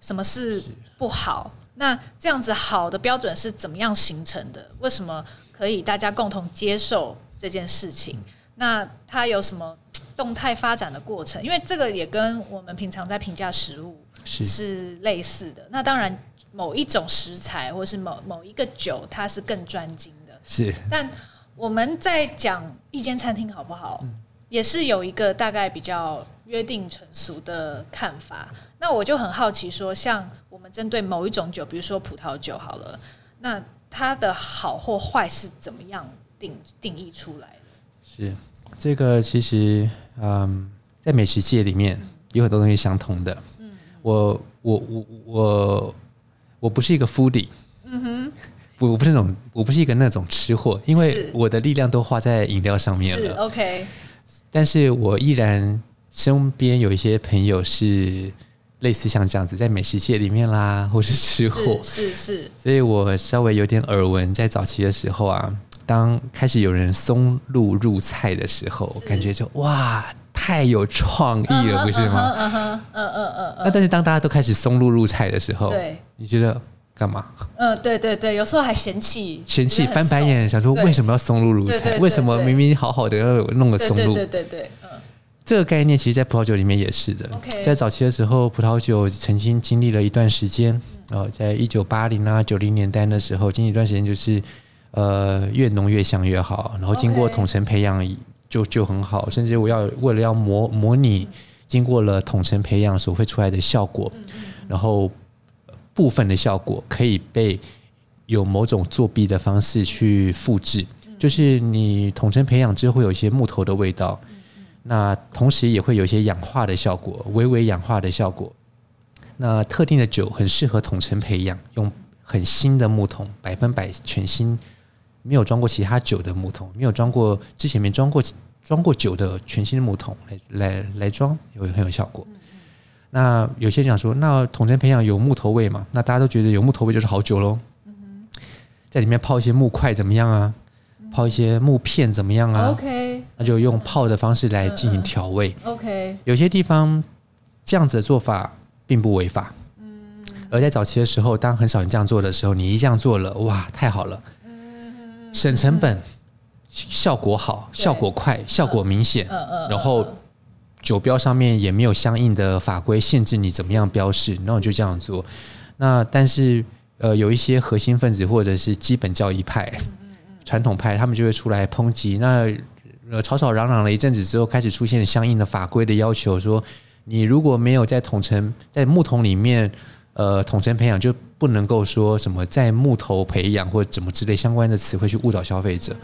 什么是不好。那这样子好的标准是怎么样形成的？为什么可以大家共同接受这件事情？那它有什么动态发展的过程？因为这个也跟我们平常在评价食物是类似的。那当然，某一种食材或是某某一个酒，它是更专精的。是。但我们在讲一间餐厅好不好？嗯也是有一个大概比较约定成熟的看法，那我就很好奇说，像我们针对某一种酒，比如说葡萄酒好了，那它的好或坏是怎么样定定义出来的？是这个其实，嗯，在美食界里面有很多东西相同的。嗯，我我我我我不是一个 foodie，嗯哼，我我不是那种，我不是一个那种吃货，因为我的力量都花在饮料上面了。OK。但是我依然身边有一些朋友是类似像这样子，在美食界里面啦，或是吃货，是是，是。所以我稍微有点耳闻，在早期的时候啊，当开始有人松露入菜的时候，感觉就哇，太有创意了，不是吗？(laughs) 嗯嗯嗯嗯嗯。那但是当大家都开始松露入菜的时候，对，你觉得？干嘛？嗯，对对对，有时候还嫌弃，嫌弃翻白眼，想说为什么要松露入菜？为什么明明好好的要弄个松露？对对对，嗯，这个概念其实，在葡萄酒里面也是的。在早期的时候，葡萄酒曾经经历了一段时间，哦，在一九八零啊九零年代的时候，经历一段时间就是，呃，越浓越香越好，然后经过统称培养就就很好，甚至我要为了要模模拟经过了统称培养所会出来的效果，然后。部分的效果可以被有某种作弊的方式去复制，就是你统称培养之后会有一些木头的味道，那同时也会有一些氧化的效果，微微氧化的效果。那特定的酒很适合统称培养，用很新的木桶，百分百全新，没有装过其他酒的木桶，没有装过之前没装过装过酒的全新的木桶来来来装，也会很有效果。那有些人讲说，那统称培养有木头味嘛？那大家都觉得有木头味就是好酒喽。在里面泡一些木块怎么样啊？泡一些木片怎么样啊？OK，那就用泡的方式来进行调味。OK，有些地方这样子的做法并不违法。嗯，而在早期的时候，当很少人这样做的时候，你一这样做了，哇，太好了。省成本，效果好，效果快，效果明显。然后。酒标上面也没有相应的法规限制你怎么样标示，那我就这样做。那但是呃，有一些核心分子或者是基本教义派、传统派，他们就会出来抨击。那呃，吵吵嚷嚷了一阵子之后，开始出现相应的法规的要求，说你如果没有在统称在木桶里面呃统称培养，就不能够说什么在木头培养或怎么之类相关的词汇去误导消费者。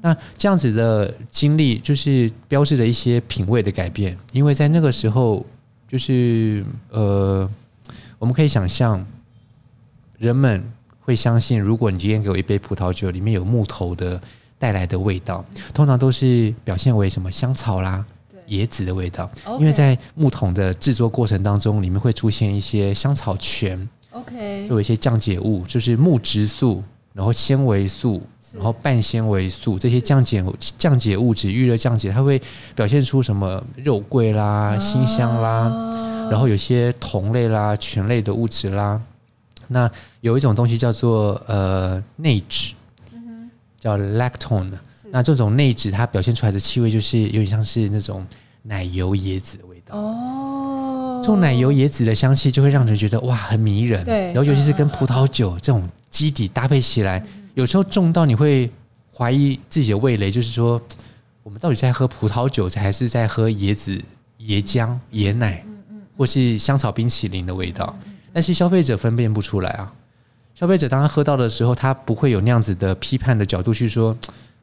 那这样子的经历，就是标志了一些品味的改变。因为在那个时候，就是呃，我们可以想象，人们会相信，如果你今天给我一杯葡萄酒，里面有木头的带来的味道，通常都是表现为什么香草啦、椰子的味道。因为在木桶的制作过程当中，里面会出现一些香草醛，OK，作为一些降解物，就是木质素。然后纤维素，然后半纤维素这些降解降解物质，遇热降解，它会表现出什么肉桂啦、辛香啦，然后有些酮类啦、醛类的物质啦。那有一种东西叫做呃内酯，叫 lactone。那这种内酯它表现出来的气味就是有点像是那种奶油椰子的味道哦。这种奶油椰子的香气就会让人觉得哇很迷人。对，然后尤其是跟葡萄酒这种基底搭配起来，有时候重到你会怀疑自己的味蕾，就是说我们到底在喝葡萄酒，还是在喝椰子、椰浆、椰奶，或是香草冰淇淋的味道？但是消费者分辨不出来啊！消费者当他喝到的时候，他不会有那样子的批判的角度去说，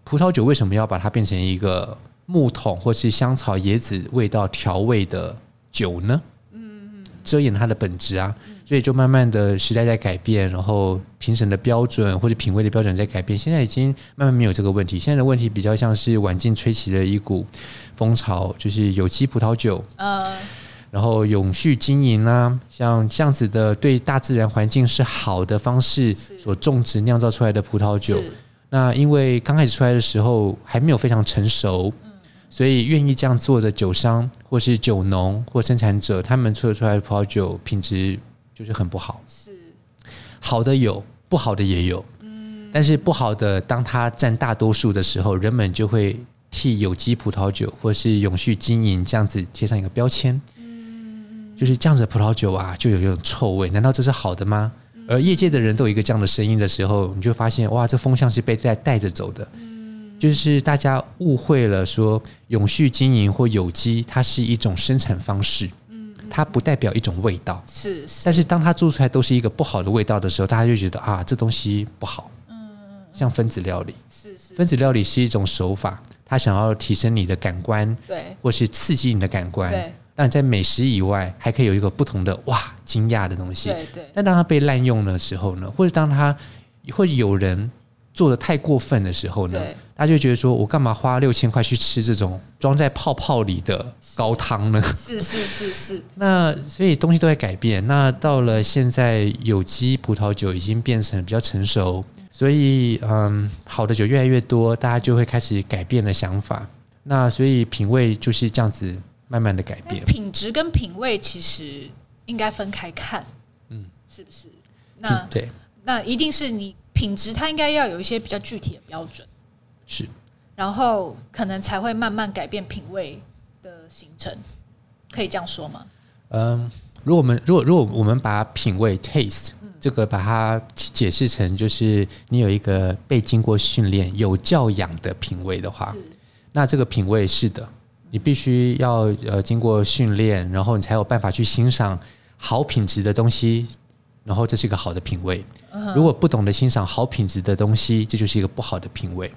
葡萄酒为什么要把它变成一个木桶或是香草椰子味道调味的酒呢？嗯，遮掩它的本质啊！所以就慢慢的时代在改变，然后评审的标准或者品味的标准在改变。现在已经慢慢没有这个问题，现在的问题比较像是晚近吹起的一股风潮，就是有机葡萄酒。呃。然后永续经营啦，像这样子的对大自然环境是好的方式所种植酿造出来的葡萄酒，那因为刚开始出来的时候还没有非常成熟，所以愿意这样做的酒商或是酒农或生产者，他们做出来的葡萄酒品质就是很不好。是好的有，不好的也有。嗯，但是不好的，当它占大多数的时候，人们就会替有机葡萄酒或是永续经营这样子贴上一个标签。就是这样子的葡萄酒啊，就有一种臭味，难道这是好的吗？而业界的人都有一个这样的声音的时候，你就发现哇，这风向是被带带着走的。就是大家误会了，说永续经营或有机，它是一种生产方式，它不代表一种味道。是，但是当它做出来都是一个不好的味道的时候，大家就觉得啊，这东西不好。嗯像分子料理，是是，分子料理是一种手法，它想要提升你的感官，对，或是刺激你的感官，对。但在美食以外，还可以有一个不同的哇惊讶的东西。对对。但当它被滥用的时候呢，或者当它会有人做的太过分的时候呢，大家就觉得说我干嘛花六千块去吃这种装在泡泡里的高汤呢？是是是是。(laughs) 那所以东西都在改变。那到了现在，有机葡萄酒已经变成比较成熟，所以嗯，好的酒越来越多，大家就会开始改变了想法。那所以品味就是这样子。慢慢的改变，品质跟品味其实应该分开看，嗯，是不是？那对，那一定是你品质，它应该要有一些比较具体的标准，是，然后可能才会慢慢改变品味的形成，可以这样说吗？嗯，如果我们如果如果我们把品味 taste 这个把它解释成就是你有一个被经过训练、有教养的品味的话，那这个品味是的。你必须要呃经过训练，然后你才有办法去欣赏好品质的东西，然后这是一个好的品味。如果不懂得欣赏好品质的东西，这就是一个不好的品味。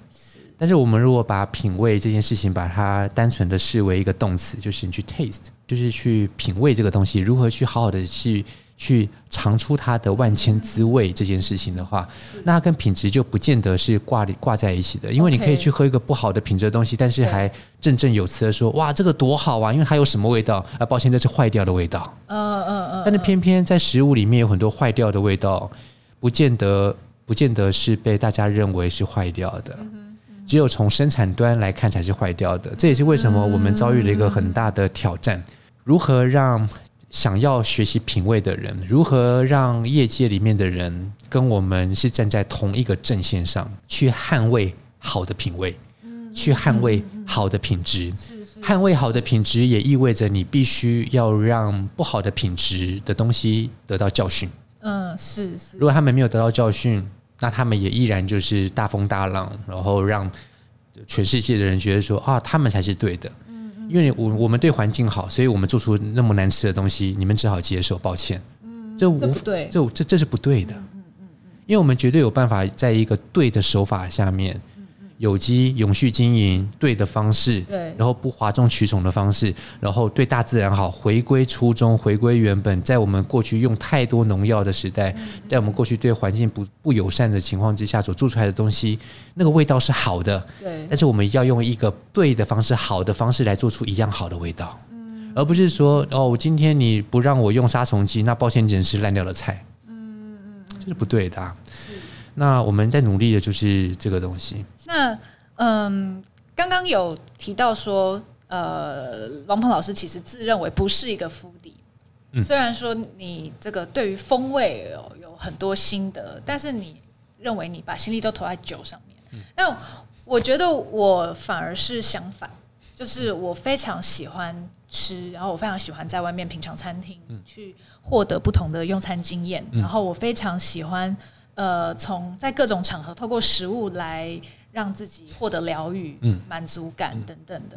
但是我们如果把品味这件事情把它单纯的视为一个动词，就是你去 taste，就是去品味这个东西，如何去好好的去。去尝出它的万千滋味这件事情的话，那它跟品质就不见得是挂挂在一起的。因为你可以去喝一个不好的品质的东西，但是还振振有词的说：“哇，这个多好啊！”因为它有什么味道？啊，抱歉，这是坏掉的味道。嗯嗯嗯。但是偏偏在食物里面有很多坏掉的味道，不见得不见得是被大家认为是坏掉的。只有从生产端来看才是坏掉的。这也是为什么我们遭遇了一个很大的挑战：如何让。想要学习品味的人，如何让业界里面的人跟我们是站在同一个阵线上，去捍卫好的品味，去捍卫好的品质。捍卫好的品质也意味着你必须要让不好的品质的东西得到教训。嗯，是是。如果他们没有得到教训，那他们也依然就是大风大浪，然后让全世界的人觉得说啊，他们才是对的。因为我我们对环境好，所以我们做出那么难吃的东西，你们只好接受，抱歉。嗯，这无这不对，这这这是不对的。嗯嗯嗯，因为我们绝对有办法在一个对的手法下面。有机永续经营对的方式，对，然后不哗众取宠的方式，然后对大自然好，回归初衷，回归原本。在我们过去用太多农药的时代，在我们过去对环境不不友善的情况之下所做出来的东西，那个味道是好的，对。但是我们要用一个对的方式，好的方式来做出一样好的味道，嗯，而不是说哦，今天你不让我用杀虫剂，那抱歉，只能吃烂掉的菜，嗯嗯嗯，这是不对的啊。那我们在努力的就是这个东西。那嗯，刚刚有提到说，呃，王鹏老师其实自认为不是一个 foodie。嗯，虽然说你这个对于风味有有很多心得，但是你认为你把心力都投在酒上面。嗯，那我觉得我反而是相反，就是我非常喜欢吃，然后我非常喜欢在外面品尝餐厅，去获得不同的用餐经验，然后我非常喜欢呃，从在各种场合透过食物来让自己获得疗愈、满足感等等的。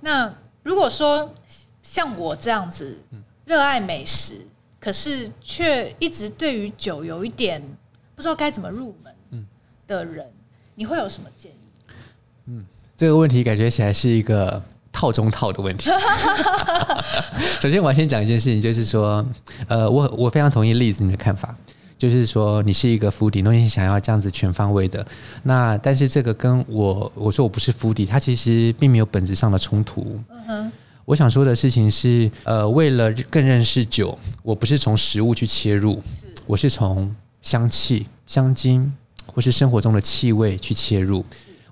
那如果说像我这样子，热爱美食，可是却一直对于酒有一点不知道该怎么入门的人，你会有什么建议？嗯，这个问题感觉起来是一个套中套的问题。(laughs) (laughs) 首先，我要先讲一件事情，就是说，呃，我我非常同意 Liz 你的看法，就是说你是一个 foodie，你想要这样子全方位的。那但是这个跟我我说我不是 foodie，它其实并没有本质上的冲突。嗯哼。我想说的事情是，呃，为了更认识酒，我不是从食物去切入，我是从香气、香精或是生活中的气味去切入。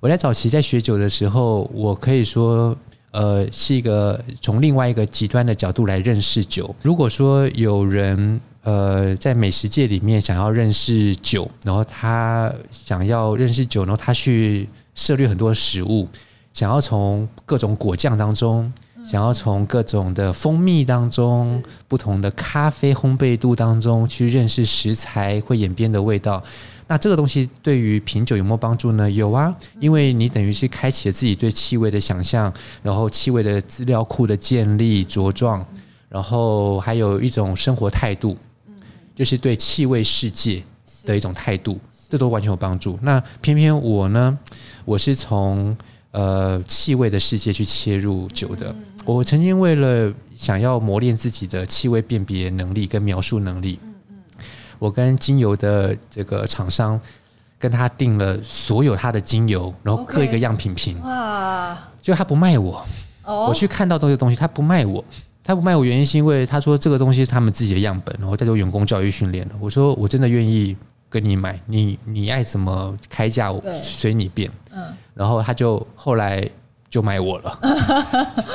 我在早期在学酒的时候，我可以说，呃，是一个从另外一个极端的角度来认识酒。如果说有人，呃，在美食界里面想要认识酒，然后他想要认识酒，然后他去涉猎很多食物，想要从各种果酱当中。想要从各种的蜂蜜当中、不同的咖啡烘焙度当中去认识食材会演变的味道，那这个东西对于品酒有没有帮助呢？有啊，因为你等于是开启了自己对气味的想象，然后气味的资料库的建立茁壮，然后还有一种生活态度，就是对气味世界的一种态度，这都完全有帮助。那偏偏我呢，我是从呃气味的世界去切入酒的。我曾经为了想要磨练自己的气味辨别能力跟描述能力，我跟精油的这个厂商跟他订了所有他的精油，然后各一个样品瓶。哇！就他不卖我，我去看到这些东西，他不卖我，他不卖我原因是因为他说这个东西是他们自己的样本，然后在做员工教育训练的。我说我真的愿意跟你买，你你爱怎么开价我随你便。嗯，然后他就后来。就买我了，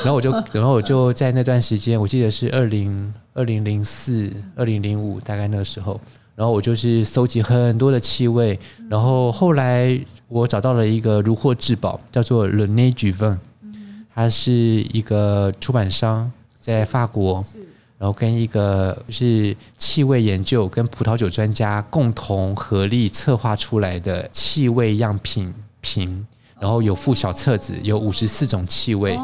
然后我就，然后我就在那段时间，我记得是二零二零零四、二零零五大概那个时候，然后我就是搜集很多的气味，然后后来我找到了一个如获至宝，叫做 Le Nez du Vin，它是一个出版商在法国，然后跟一个是气味研究跟葡萄酒专家共同合力策划出来的气味样品瓶。然后有附小册子，有五十四种气味。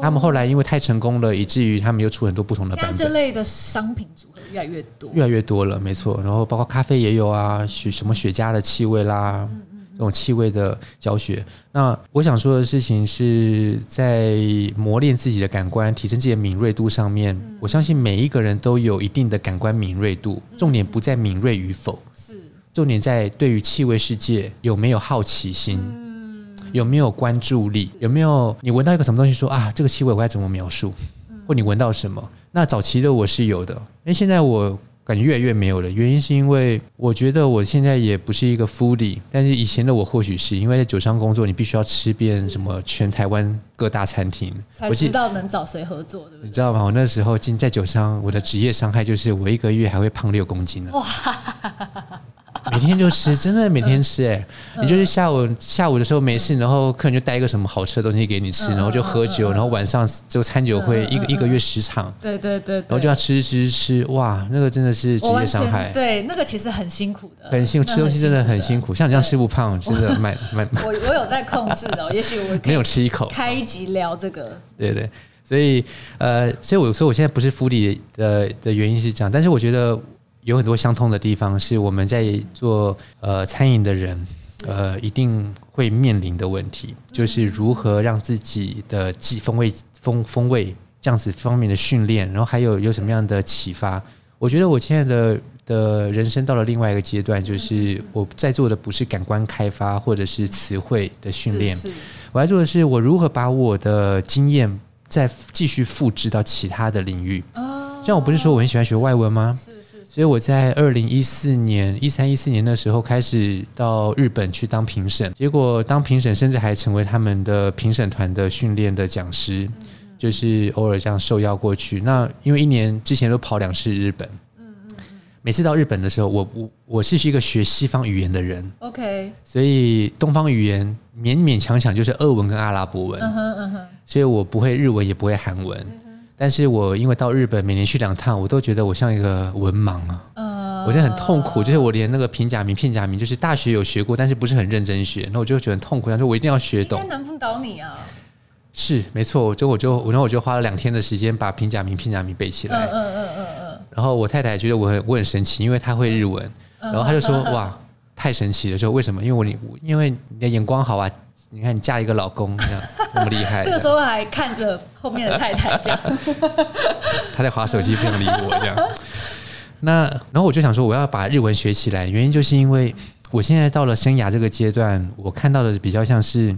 他们后来因为太成功了，以至于他们又出很多不同的版本。这类的商品组合越来越多，越来越多了，没错。然后包括咖啡也有啊，雪什么雪茄的气味啦，这种气味的教学。那我想说的事情是在磨练自己的感官，提升自己的敏锐度上面。我相信每一个人都有一定的感官敏锐度，重点不在敏锐与否，是重点在对于气味世界有没有好奇心。有没有关注力？有没有你闻到一个什么东西说啊，这个气味我该怎么描述？或你闻到什么？那早期的我是有的，因为现在我感觉越来越没有了。原因是因为我觉得我现在也不是一个 foodie，但是以前的我或许是因为在酒商工作，你必须要吃遍什么全台湾各大餐厅，才知道能找谁合作，对不对？你知道吗？我那时候进在酒商，我的职业伤害就是我一个月还会胖六公斤呢。哇！(laughs) 每天就吃，真的每天吃哎、欸！你就是下午下午的时候没事，然后客人就带一个什么好吃的东西给你吃，然后就喝酒，然后晚上就餐酒会一个一个月十场，对对对，然后就要吃吃吃，哇，那个真的是职业伤害。对，那个其实很辛苦的，很辛苦，吃东西真的很辛苦。像你这样吃不胖，真的蛮蛮。我我有在控制哦，也许我没有吃一口，开一集聊这个。对对，所以呃，所以我说我现在不是 foodie 的的原因是这样，但是我觉得。有很多相通的地方，是我们在做呃餐饮的人，呃一定会面临的问题，就是如何让自己的技风味风风味这样子方面的训练，然后还有有什么样的启发？我觉得我现在的的人生到了另外一个阶段，就是我在做的不是感官开发或者是词汇的训练，我在做的是我如何把我的经验再继续复制到其他的领域。像我不是说我很喜欢学外文吗？所以我在二零一四年、一三、一四年的时候开始到日本去当评审，结果当评审甚至还成为他们的评审团的训练的讲师，就是偶尔这样受邀过去。那因为一年之前都跑两次日本。每次到日本的时候，我我我是一个学西方语言的人，OK，所以东方语言勉勉强强就是俄文跟阿拉伯文，嗯哼嗯哼，所以我不会日文也不会韩文，但是我因为到日本每年去两趟，我都觉得我像一个文盲啊，嗯，我觉得很痛苦，就是我连那个平假名、片假名，就是大学有学过，但是不是很认真学，那我就觉得很痛苦，他说我一定要学懂，难不倒你啊。是没错，我就我就然后我就花了两天的时间把平假名、片假名背起来。嗯嗯嗯嗯嗯。然后我太太觉得我很我很神奇，因为她会日文，然后她就说：“哇，太神奇了！”说为什么？因为我你因为你的眼光好啊，你看你嫁一个老公这样 (laughs) 那么厉害。这个时候还看着后面的太太这样。(laughs) 他在划手机，不想理我这样。那然后我就想说，我要把日文学起来，原因就是因为我现在到了生涯这个阶段，我看到的比较像是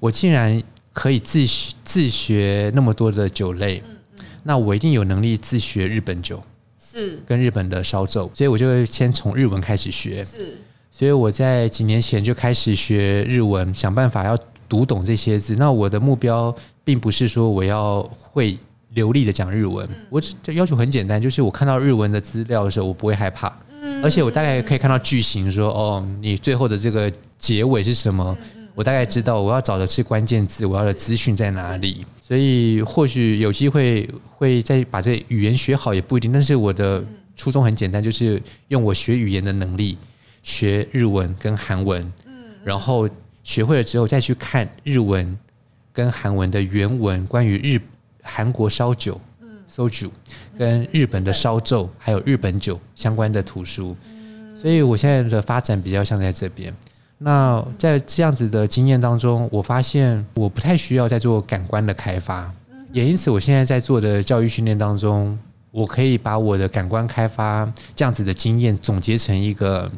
我竟然。可以自学自学那么多的酒类，嗯嗯、那我一定有能力自学日本酒，是跟日本的烧酒，所以我就先从日文开始学。是，所以我在几年前就开始学日文，想办法要读懂这些字。那我的目标并不是说我要会流利的讲日文，嗯、我这要求很简单，就是我看到日文的资料的时候，我不会害怕，嗯、而且我大概可以看到句型说，说哦，你最后的这个结尾是什么。嗯我大概知道我要找的是关键字，我要的资讯在哪里，所以或许有机会会再把这语言学好也不一定。但是我的初衷很简单，就是用我学语言的能力学日文跟韩文，嗯。然后学会了之后再去看日文跟韩文的原文，关于日韩国烧酒、soju 跟日本的烧酎还有日本酒相关的图书。所以我现在的发展比较像在这边。那在这样子的经验当中，我发现我不太需要再做感官的开发，也因此我现在在做的教育训练当中，我可以把我的感官开发这样子的经验总结成一个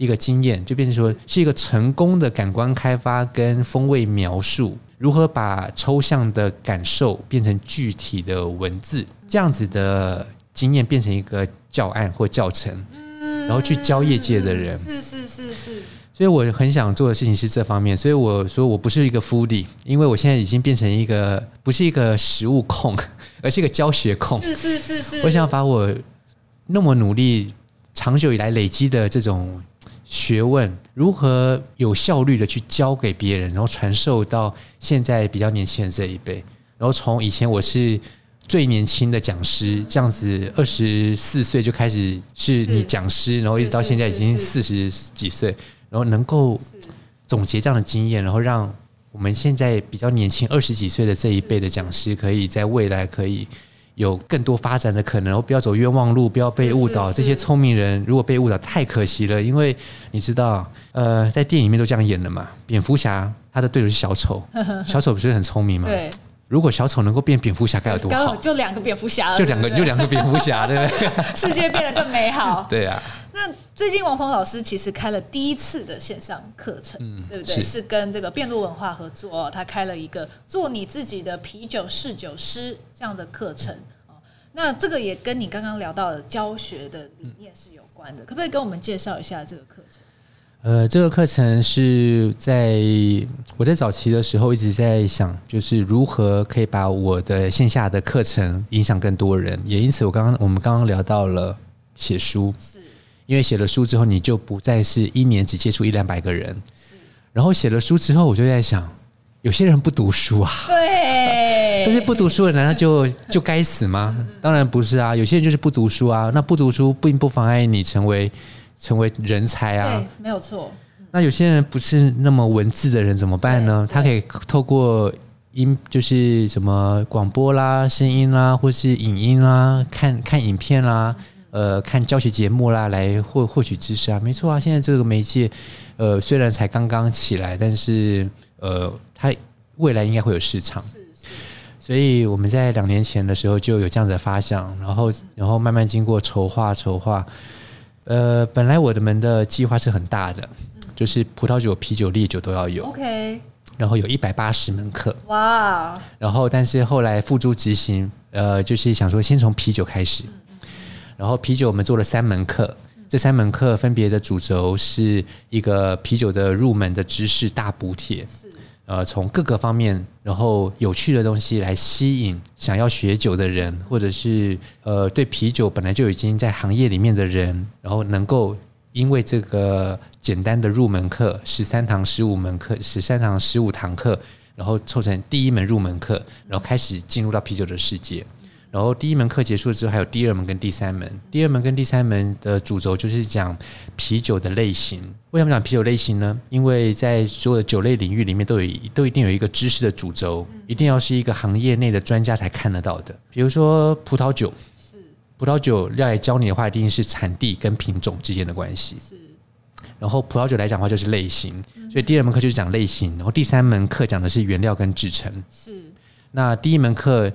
一个经验，就变成说是一个成功的感官开发跟风味描述，如何把抽象的感受变成具体的文字，这样子的经验变成一个教案或教程，然后去教业界的人，是是是是。所以我很想做的事情是这方面，所以我说我不是一个 foodie，因为我现在已经变成一个不是一个食物控，(laughs) 而是一个教学控。是是是是。我想把我那么努力、长久以来累积的这种学问，如何有效率的去教给别人，然后传授到现在比较年轻的这一辈。然后从以前我是最年轻的讲师，这样子二十四岁就开始是你讲师，然后一直到现在已经四十几岁。然后能够总结这样的经验，然后让我们现在比较年轻二十几岁的这一辈的讲师，可以在未来可以有更多发展的可能，然后不要走冤枉路，不要被误导。这些聪明人如果被误导，太可惜了。因为你知道，呃，在电影里面都这样演的嘛。蝙蝠侠他的对手是小丑，(laughs) 小丑不是很聪明吗？对。如果小丑能够变蝙蝠侠，该有多好？就两个蝙蝠侠，就两个，就两个蝙蝠侠，对不对？(laughs) 世界变得更美好。(laughs) 对啊。那最近王鹏老师其实开了第一次的线上课程，嗯、对不对？是，是跟这个辩路文化合作，他开了一个做你自己的啤酒侍酒师这样的课程。那这个也跟你刚刚聊到的教学的理念是有关的，可不可以跟我们介绍一下这个课程？呃，这个课程是在我在早期的时候一直在想，就是如何可以把我的线下的课程影响更多人。也因此，我刚刚我们刚刚聊到了写书，是因为写了书之后，你就不再是一年只接触一两百个人。是，然后写了书之后，我就在想，有些人不读书啊，对，(laughs) 但是不读书的难道就就该死吗？当然不是啊，有些人就是不读书啊，那不读书并不妨碍你成为。成为人才啊，对，没有错。那有些人不是那么文字的人怎么办呢？他可以透过音，就是什么广播啦、声音啦，或是影音啦，看看影片啦，呃，看教学节目啦，来获获取知识啊。没错啊，现在这个媒介，呃，虽然才刚刚起来，但是呃，它未来应该会有市场。所以我们在两年前的时候就有这样的发想，然后然后慢慢经过筹划筹划。呃，本来我的们的计划是很大的，就是葡萄酒、啤酒、烈酒都要有。OK，然后有一百八十门课。哇！然后，但是后来付诸执行，呃，就是想说先从啤酒开始，然后啤酒我们做了三门课，这三门课分别的主轴是一个啤酒的入门的知识大补帖。呃，从各个方面，然后有趣的东西来吸引想要学酒的人，或者是呃对啤酒本来就已经在行业里面的人，然后能够因为这个简单的入门课，十三堂十五门课，十三堂十五堂课，然后凑成第一门入门课，然后开始进入到啤酒的世界。然后第一门课结束之后，还有第二门跟第三门。第二门跟第三门的主轴就是讲啤酒的类型。为什么讲啤酒类型呢？因为在所有的酒类领域里面，都有都一定有一个知识的主轴，一定要是一个行业内的专家才看得到的。比如说葡萄酒，是葡萄酒要来教你的话，一定是产地跟品种之间的关系。是。然后葡萄酒来讲的话，就是类型。所以第二门课就是讲类型。然后第三门课讲的是原料跟制成。是。那第一门课。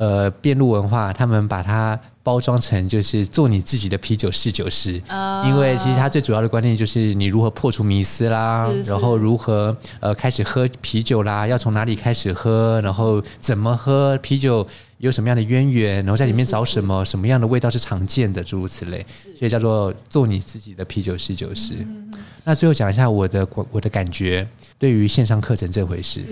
呃，边路文化，他们把它包装成就是做你自己的啤酒侍酒师，哦、因为其实它最主要的观念就是你如何破除迷思啦，是是。然后如何呃开始喝啤酒啦，要从哪里开始喝，然后怎么喝啤酒，有什么样的渊源，然后在里面找什么什么样的味道是常见的，诸如此类，所以叫做做你自己的啤酒试酒师。嗯、那最后讲一下我的我的感觉，对于线上课程这回事，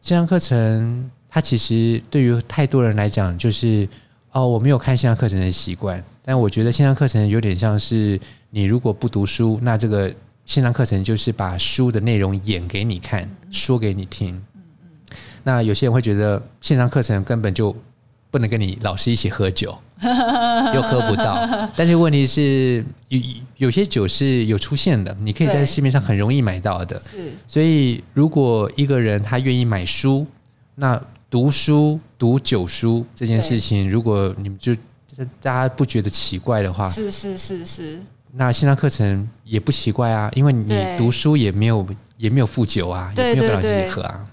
线上课程。它其实对于太多人来讲，就是哦，我没有看线上课程的习惯。但我觉得线上课程有点像是你如果不读书，那这个线上课程就是把书的内容演给你看，说给你听。那有些人会觉得线上课程根本就不能跟你老师一起喝酒，(laughs) 又喝不到。但是问题是，有有些酒是有出现的，你可以在市面上很容易买到的。是，所以如果一个人他愿意买书，那读书读酒书这件事情，如果你们就大家不觉得奇怪的话，是是是是。那线上课程也不奇怪啊，因为你读书也没有也没有附九啊，也没有办法自己喝啊。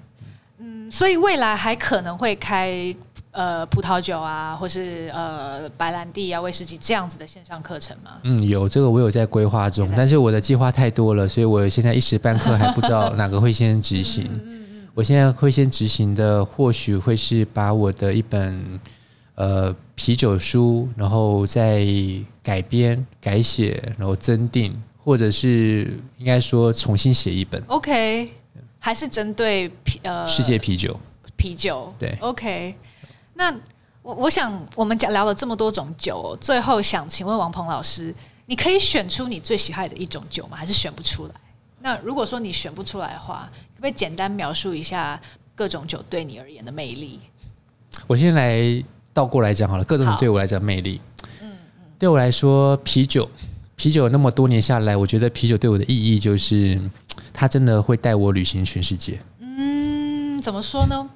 嗯，所以未来还可能会开呃葡萄酒啊，或是呃白兰地啊、威士忌这样子的线上课程吗？嗯，有这个我有在规划中，但是我的计划太多了，所以我现在一时半刻还不知道 (laughs) 哪个会先执行。嗯我现在会先执行的，或许会是把我的一本呃啤酒书，然后再改编、改写，然后增订，或者是应该说重新写一本。OK，还是针对啤呃世界啤酒啤酒对。OK，那我我想我们讲聊了这么多种酒，最后想请问王鹏老师，你可以选出你最喜爱的一种酒吗？还是选不出来？那如果说你选不出来的话，可不可以简单描述一下各种酒对你而言的魅力？我先来倒过来讲好了，各种酒对我来讲魅力。嗯嗯，对我来说，啤酒，啤酒那么多年下来，我觉得啤酒对我的意义就是，它真的会带我旅行全世界。嗯，怎么说呢？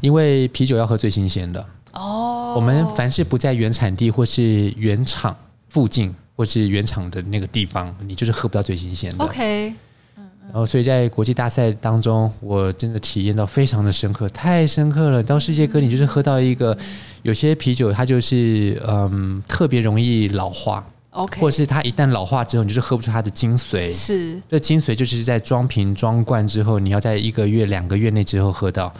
因为啤酒要喝最新鲜的哦。我们凡是不在原产地或是原厂附近或是原厂的那个地方，你就是喝不到最新鲜的。OK。然后，所以在国际大赛当中，我真的体验到非常的深刻，太深刻了。到世界各地，就是喝到一个有些啤酒，它就是嗯特别容易老化，OK，或者是它一旦老化之后，你就是喝不出它的精髓。是，这精髓就是在装瓶装罐之后，你要在一个月、两个月内之后喝到。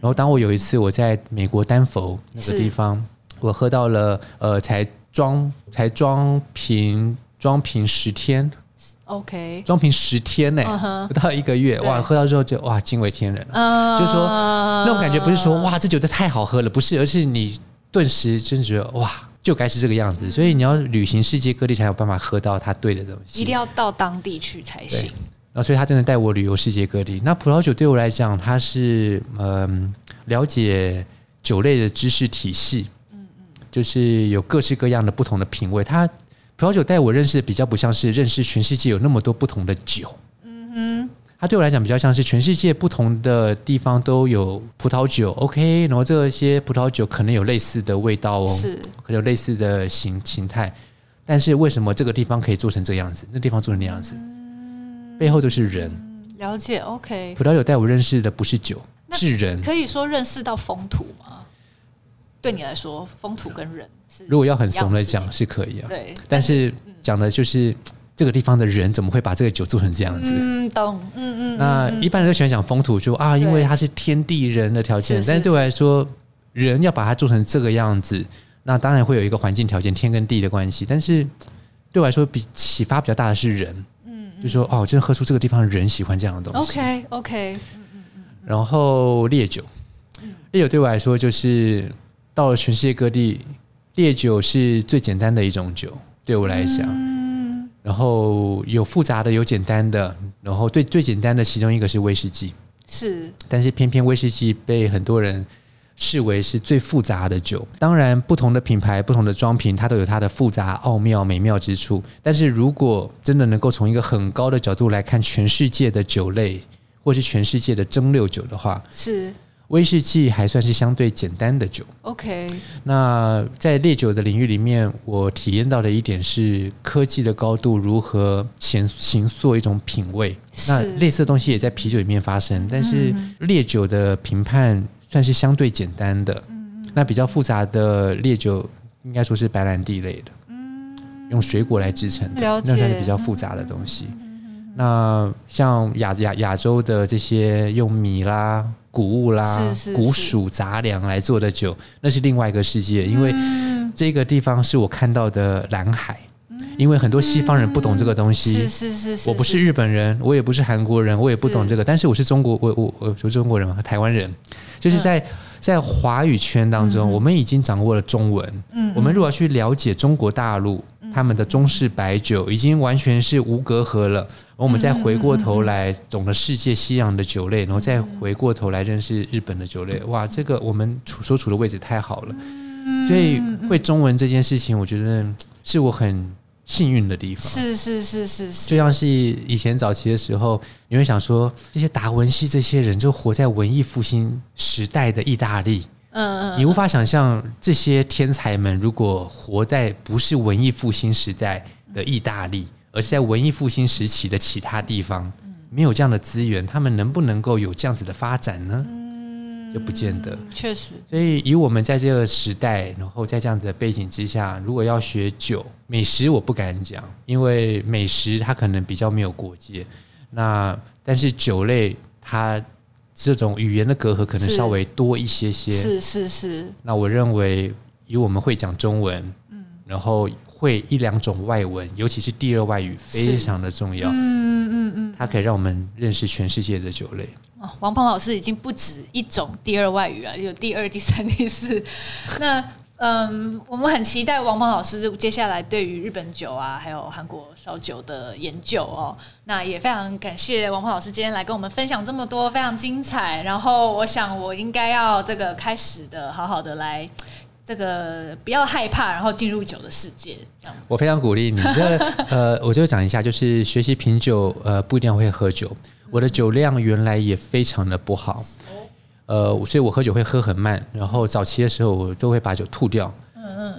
然后，当我有一次我在美国丹佛那个地方，我喝到了呃，才装才装瓶装瓶十天。OK，装瓶十天呢、欸，uh huh. 不到一个月，哇，喝到之后就哇惊为天人了。Uh. 就是说那种感觉不是说哇这酒都太好喝了，不是，而是你顿时真的觉得哇就该是这个样子。所以你要旅行世界各地才有办法喝到它对的东西，一定要到当地去才行。然后所以他真的带我旅游世界各地。那葡萄酒对我来讲，它是嗯了解酒类的知识体系，嗯嗯，就是有各式各样的不同的品味，它。葡萄酒带我认识的比较不像是认识全世界有那么多不同的酒，嗯哼，它对我来讲比较像是全世界不同的地方都有葡萄酒，OK，然后这些葡萄酒可能有类似的味道哦，是，可能有类似的形形态，但是为什么这个地方可以做成这样子，那地方做成那样子，嗯、背后就是人，了解，OK。葡萄酒带我认识的不是酒，是人，可以说认识到风土吗？对你来说，风土跟人。如果要很怂的讲是可以啊，对，但是讲的就是这个地方的人怎么会把这个酒做成这样子？嗯，懂，嗯嗯。那一般人都喜欢讲风土，说啊，因为它是天地人的条件，但是对我来说，人要把它做成这个样子，那当然会有一个环境条件，天跟地的关系。但是对我来说，比启发比较大的是人。嗯，就说哦，真的喝出这个地方的人喜欢这样的东西。OK OK。嗯嗯嗯。然后烈酒，烈酒对我来说就是到了全世界各地，烈酒是最简单的一种酒，对我来讲。嗯。然后有复杂的，有简单的。然后最最简单的其中一个是威士忌。是。但是偏偏威士忌被很多人。视为是最复杂的酒，当然不同的品牌、不同的装瓶，它都有它的复杂、奥妙、美妙之处。但是如果真的能够从一个很高的角度来看全世界的酒类，或是全世界的蒸馏酒的话，是威士忌还算是相对简单的酒。OK，那在烈酒的领域里面，我体验到的一点是科技的高度如何形形塑一种品味。那类似的东西也在啤酒里面发生，但是烈酒的评判。算是相对简单的，那比较复杂的烈酒应该说是白兰地类的，用水果来制成的，那算是比较复杂的东西。那像亚亚亚洲的这些用米啦、谷物啦、谷薯杂粮来做的酒，那是另外一个世界，因为这个地方是我看到的蓝海。因为很多西方人不懂这个东西，是是是是。我不是日本人，我也不是韩国人，我也不懂这个。但是我是中国，我我我是中国人嘛，台湾人，就是在在华语圈当中，我们已经掌握了中文。嗯，我们如果要去了解中国大陆他们的中式白酒，已经完全是无隔阂了。我们再回过头来懂得世界西洋的酒类，然后再回过头来认识日本的酒类。哇，这个我们处所处的位置太好了。所以会中文这件事情，我觉得是我很。幸运的地方是是是是是，就像是以前早期的时候，你会想说，这些达文西这些人就活在文艺复兴时代的意大利，嗯嗯，你无法想象这些天才们如果活在不是文艺复兴时代的意大利，而是在文艺复兴时期的其他地方，没有这样的资源，他们能不能够有这样子的发展呢？就不见得，确实。所以，以我们在这个时代，然后在这样子的背景之下，如果要学酒美食，我不敢讲，因为美食它可能比较没有国界。那但是酒类，它这种语言的隔阂可能稍微多一些些。是是是。那我认为，以我们会讲中文，嗯，然后会一两种外文，尤其是第二外语，非常的重要。嗯嗯嗯，它可以让我们认识全世界的酒类。哦，王鹏老师已经不止一种第二外语了，有第二、第三、第四。那嗯，我们很期待王鹏老师接下来对于日本酒啊，还有韩国烧酒的研究哦。那也非常感谢王鹏老师今天来跟我们分享这么多，非常精彩。然后我想我应该要这个开始的，好好的来这个不要害怕，然后进入酒的世界。这样，我非常鼓励你。这呃，我就讲一下，就是学习品酒，呃，不一定会喝酒。我的酒量原来也非常的不好，呃，所以我喝酒会喝很慢，然后早期的时候我都会把酒吐掉。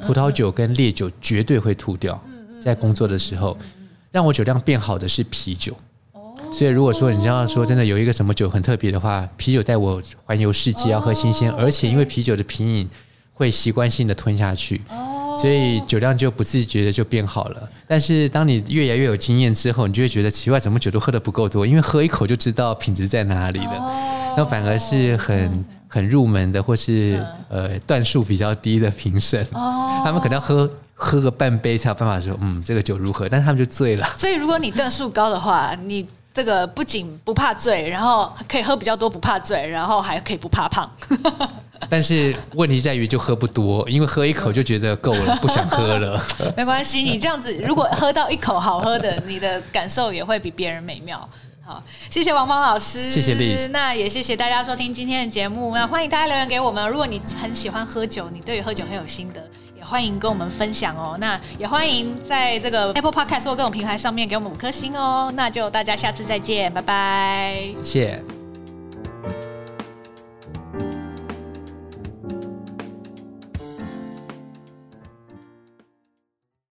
葡萄酒跟烈酒绝对会吐掉。在工作的时候，让我酒量变好的是啤酒。所以如果说你这样说，真的有一个什么酒很特别的话，啤酒带我环游世界，要喝新鲜，而且因为啤酒的品饮会习惯性的吞下去。所以酒量就不自觉的就变好了，但是当你越来越有经验之后，你就会觉得奇怪，怎么酒都喝得不够多？因为喝一口就知道品质在哪里了。那反而是很很入门的，或是呃段数比较低的评审，他们可能要喝喝个半杯才有办法说，嗯，这个酒如何？但是他们就醉了。所以如果你段数高的话，你这个不仅不怕醉，然后可以喝比较多不怕醉，然后还可以不怕胖。(laughs) 但是问题在于就喝不多，因为喝一口就觉得够了，不想喝了。(laughs) 没关系，你这样子如果喝到一口好喝的，你的感受也会比别人美妙。好，谢谢王芳老师，谢谢 Liz，那也谢谢大家收听今天的节目。那欢迎大家留言给我们，如果你很喜欢喝酒，你对于喝酒很有心得，也欢迎跟我们分享哦。那也欢迎在这个 Apple Podcast 或各种平台上面给我们五颗星哦。那就大家下次再见，拜拜，谢。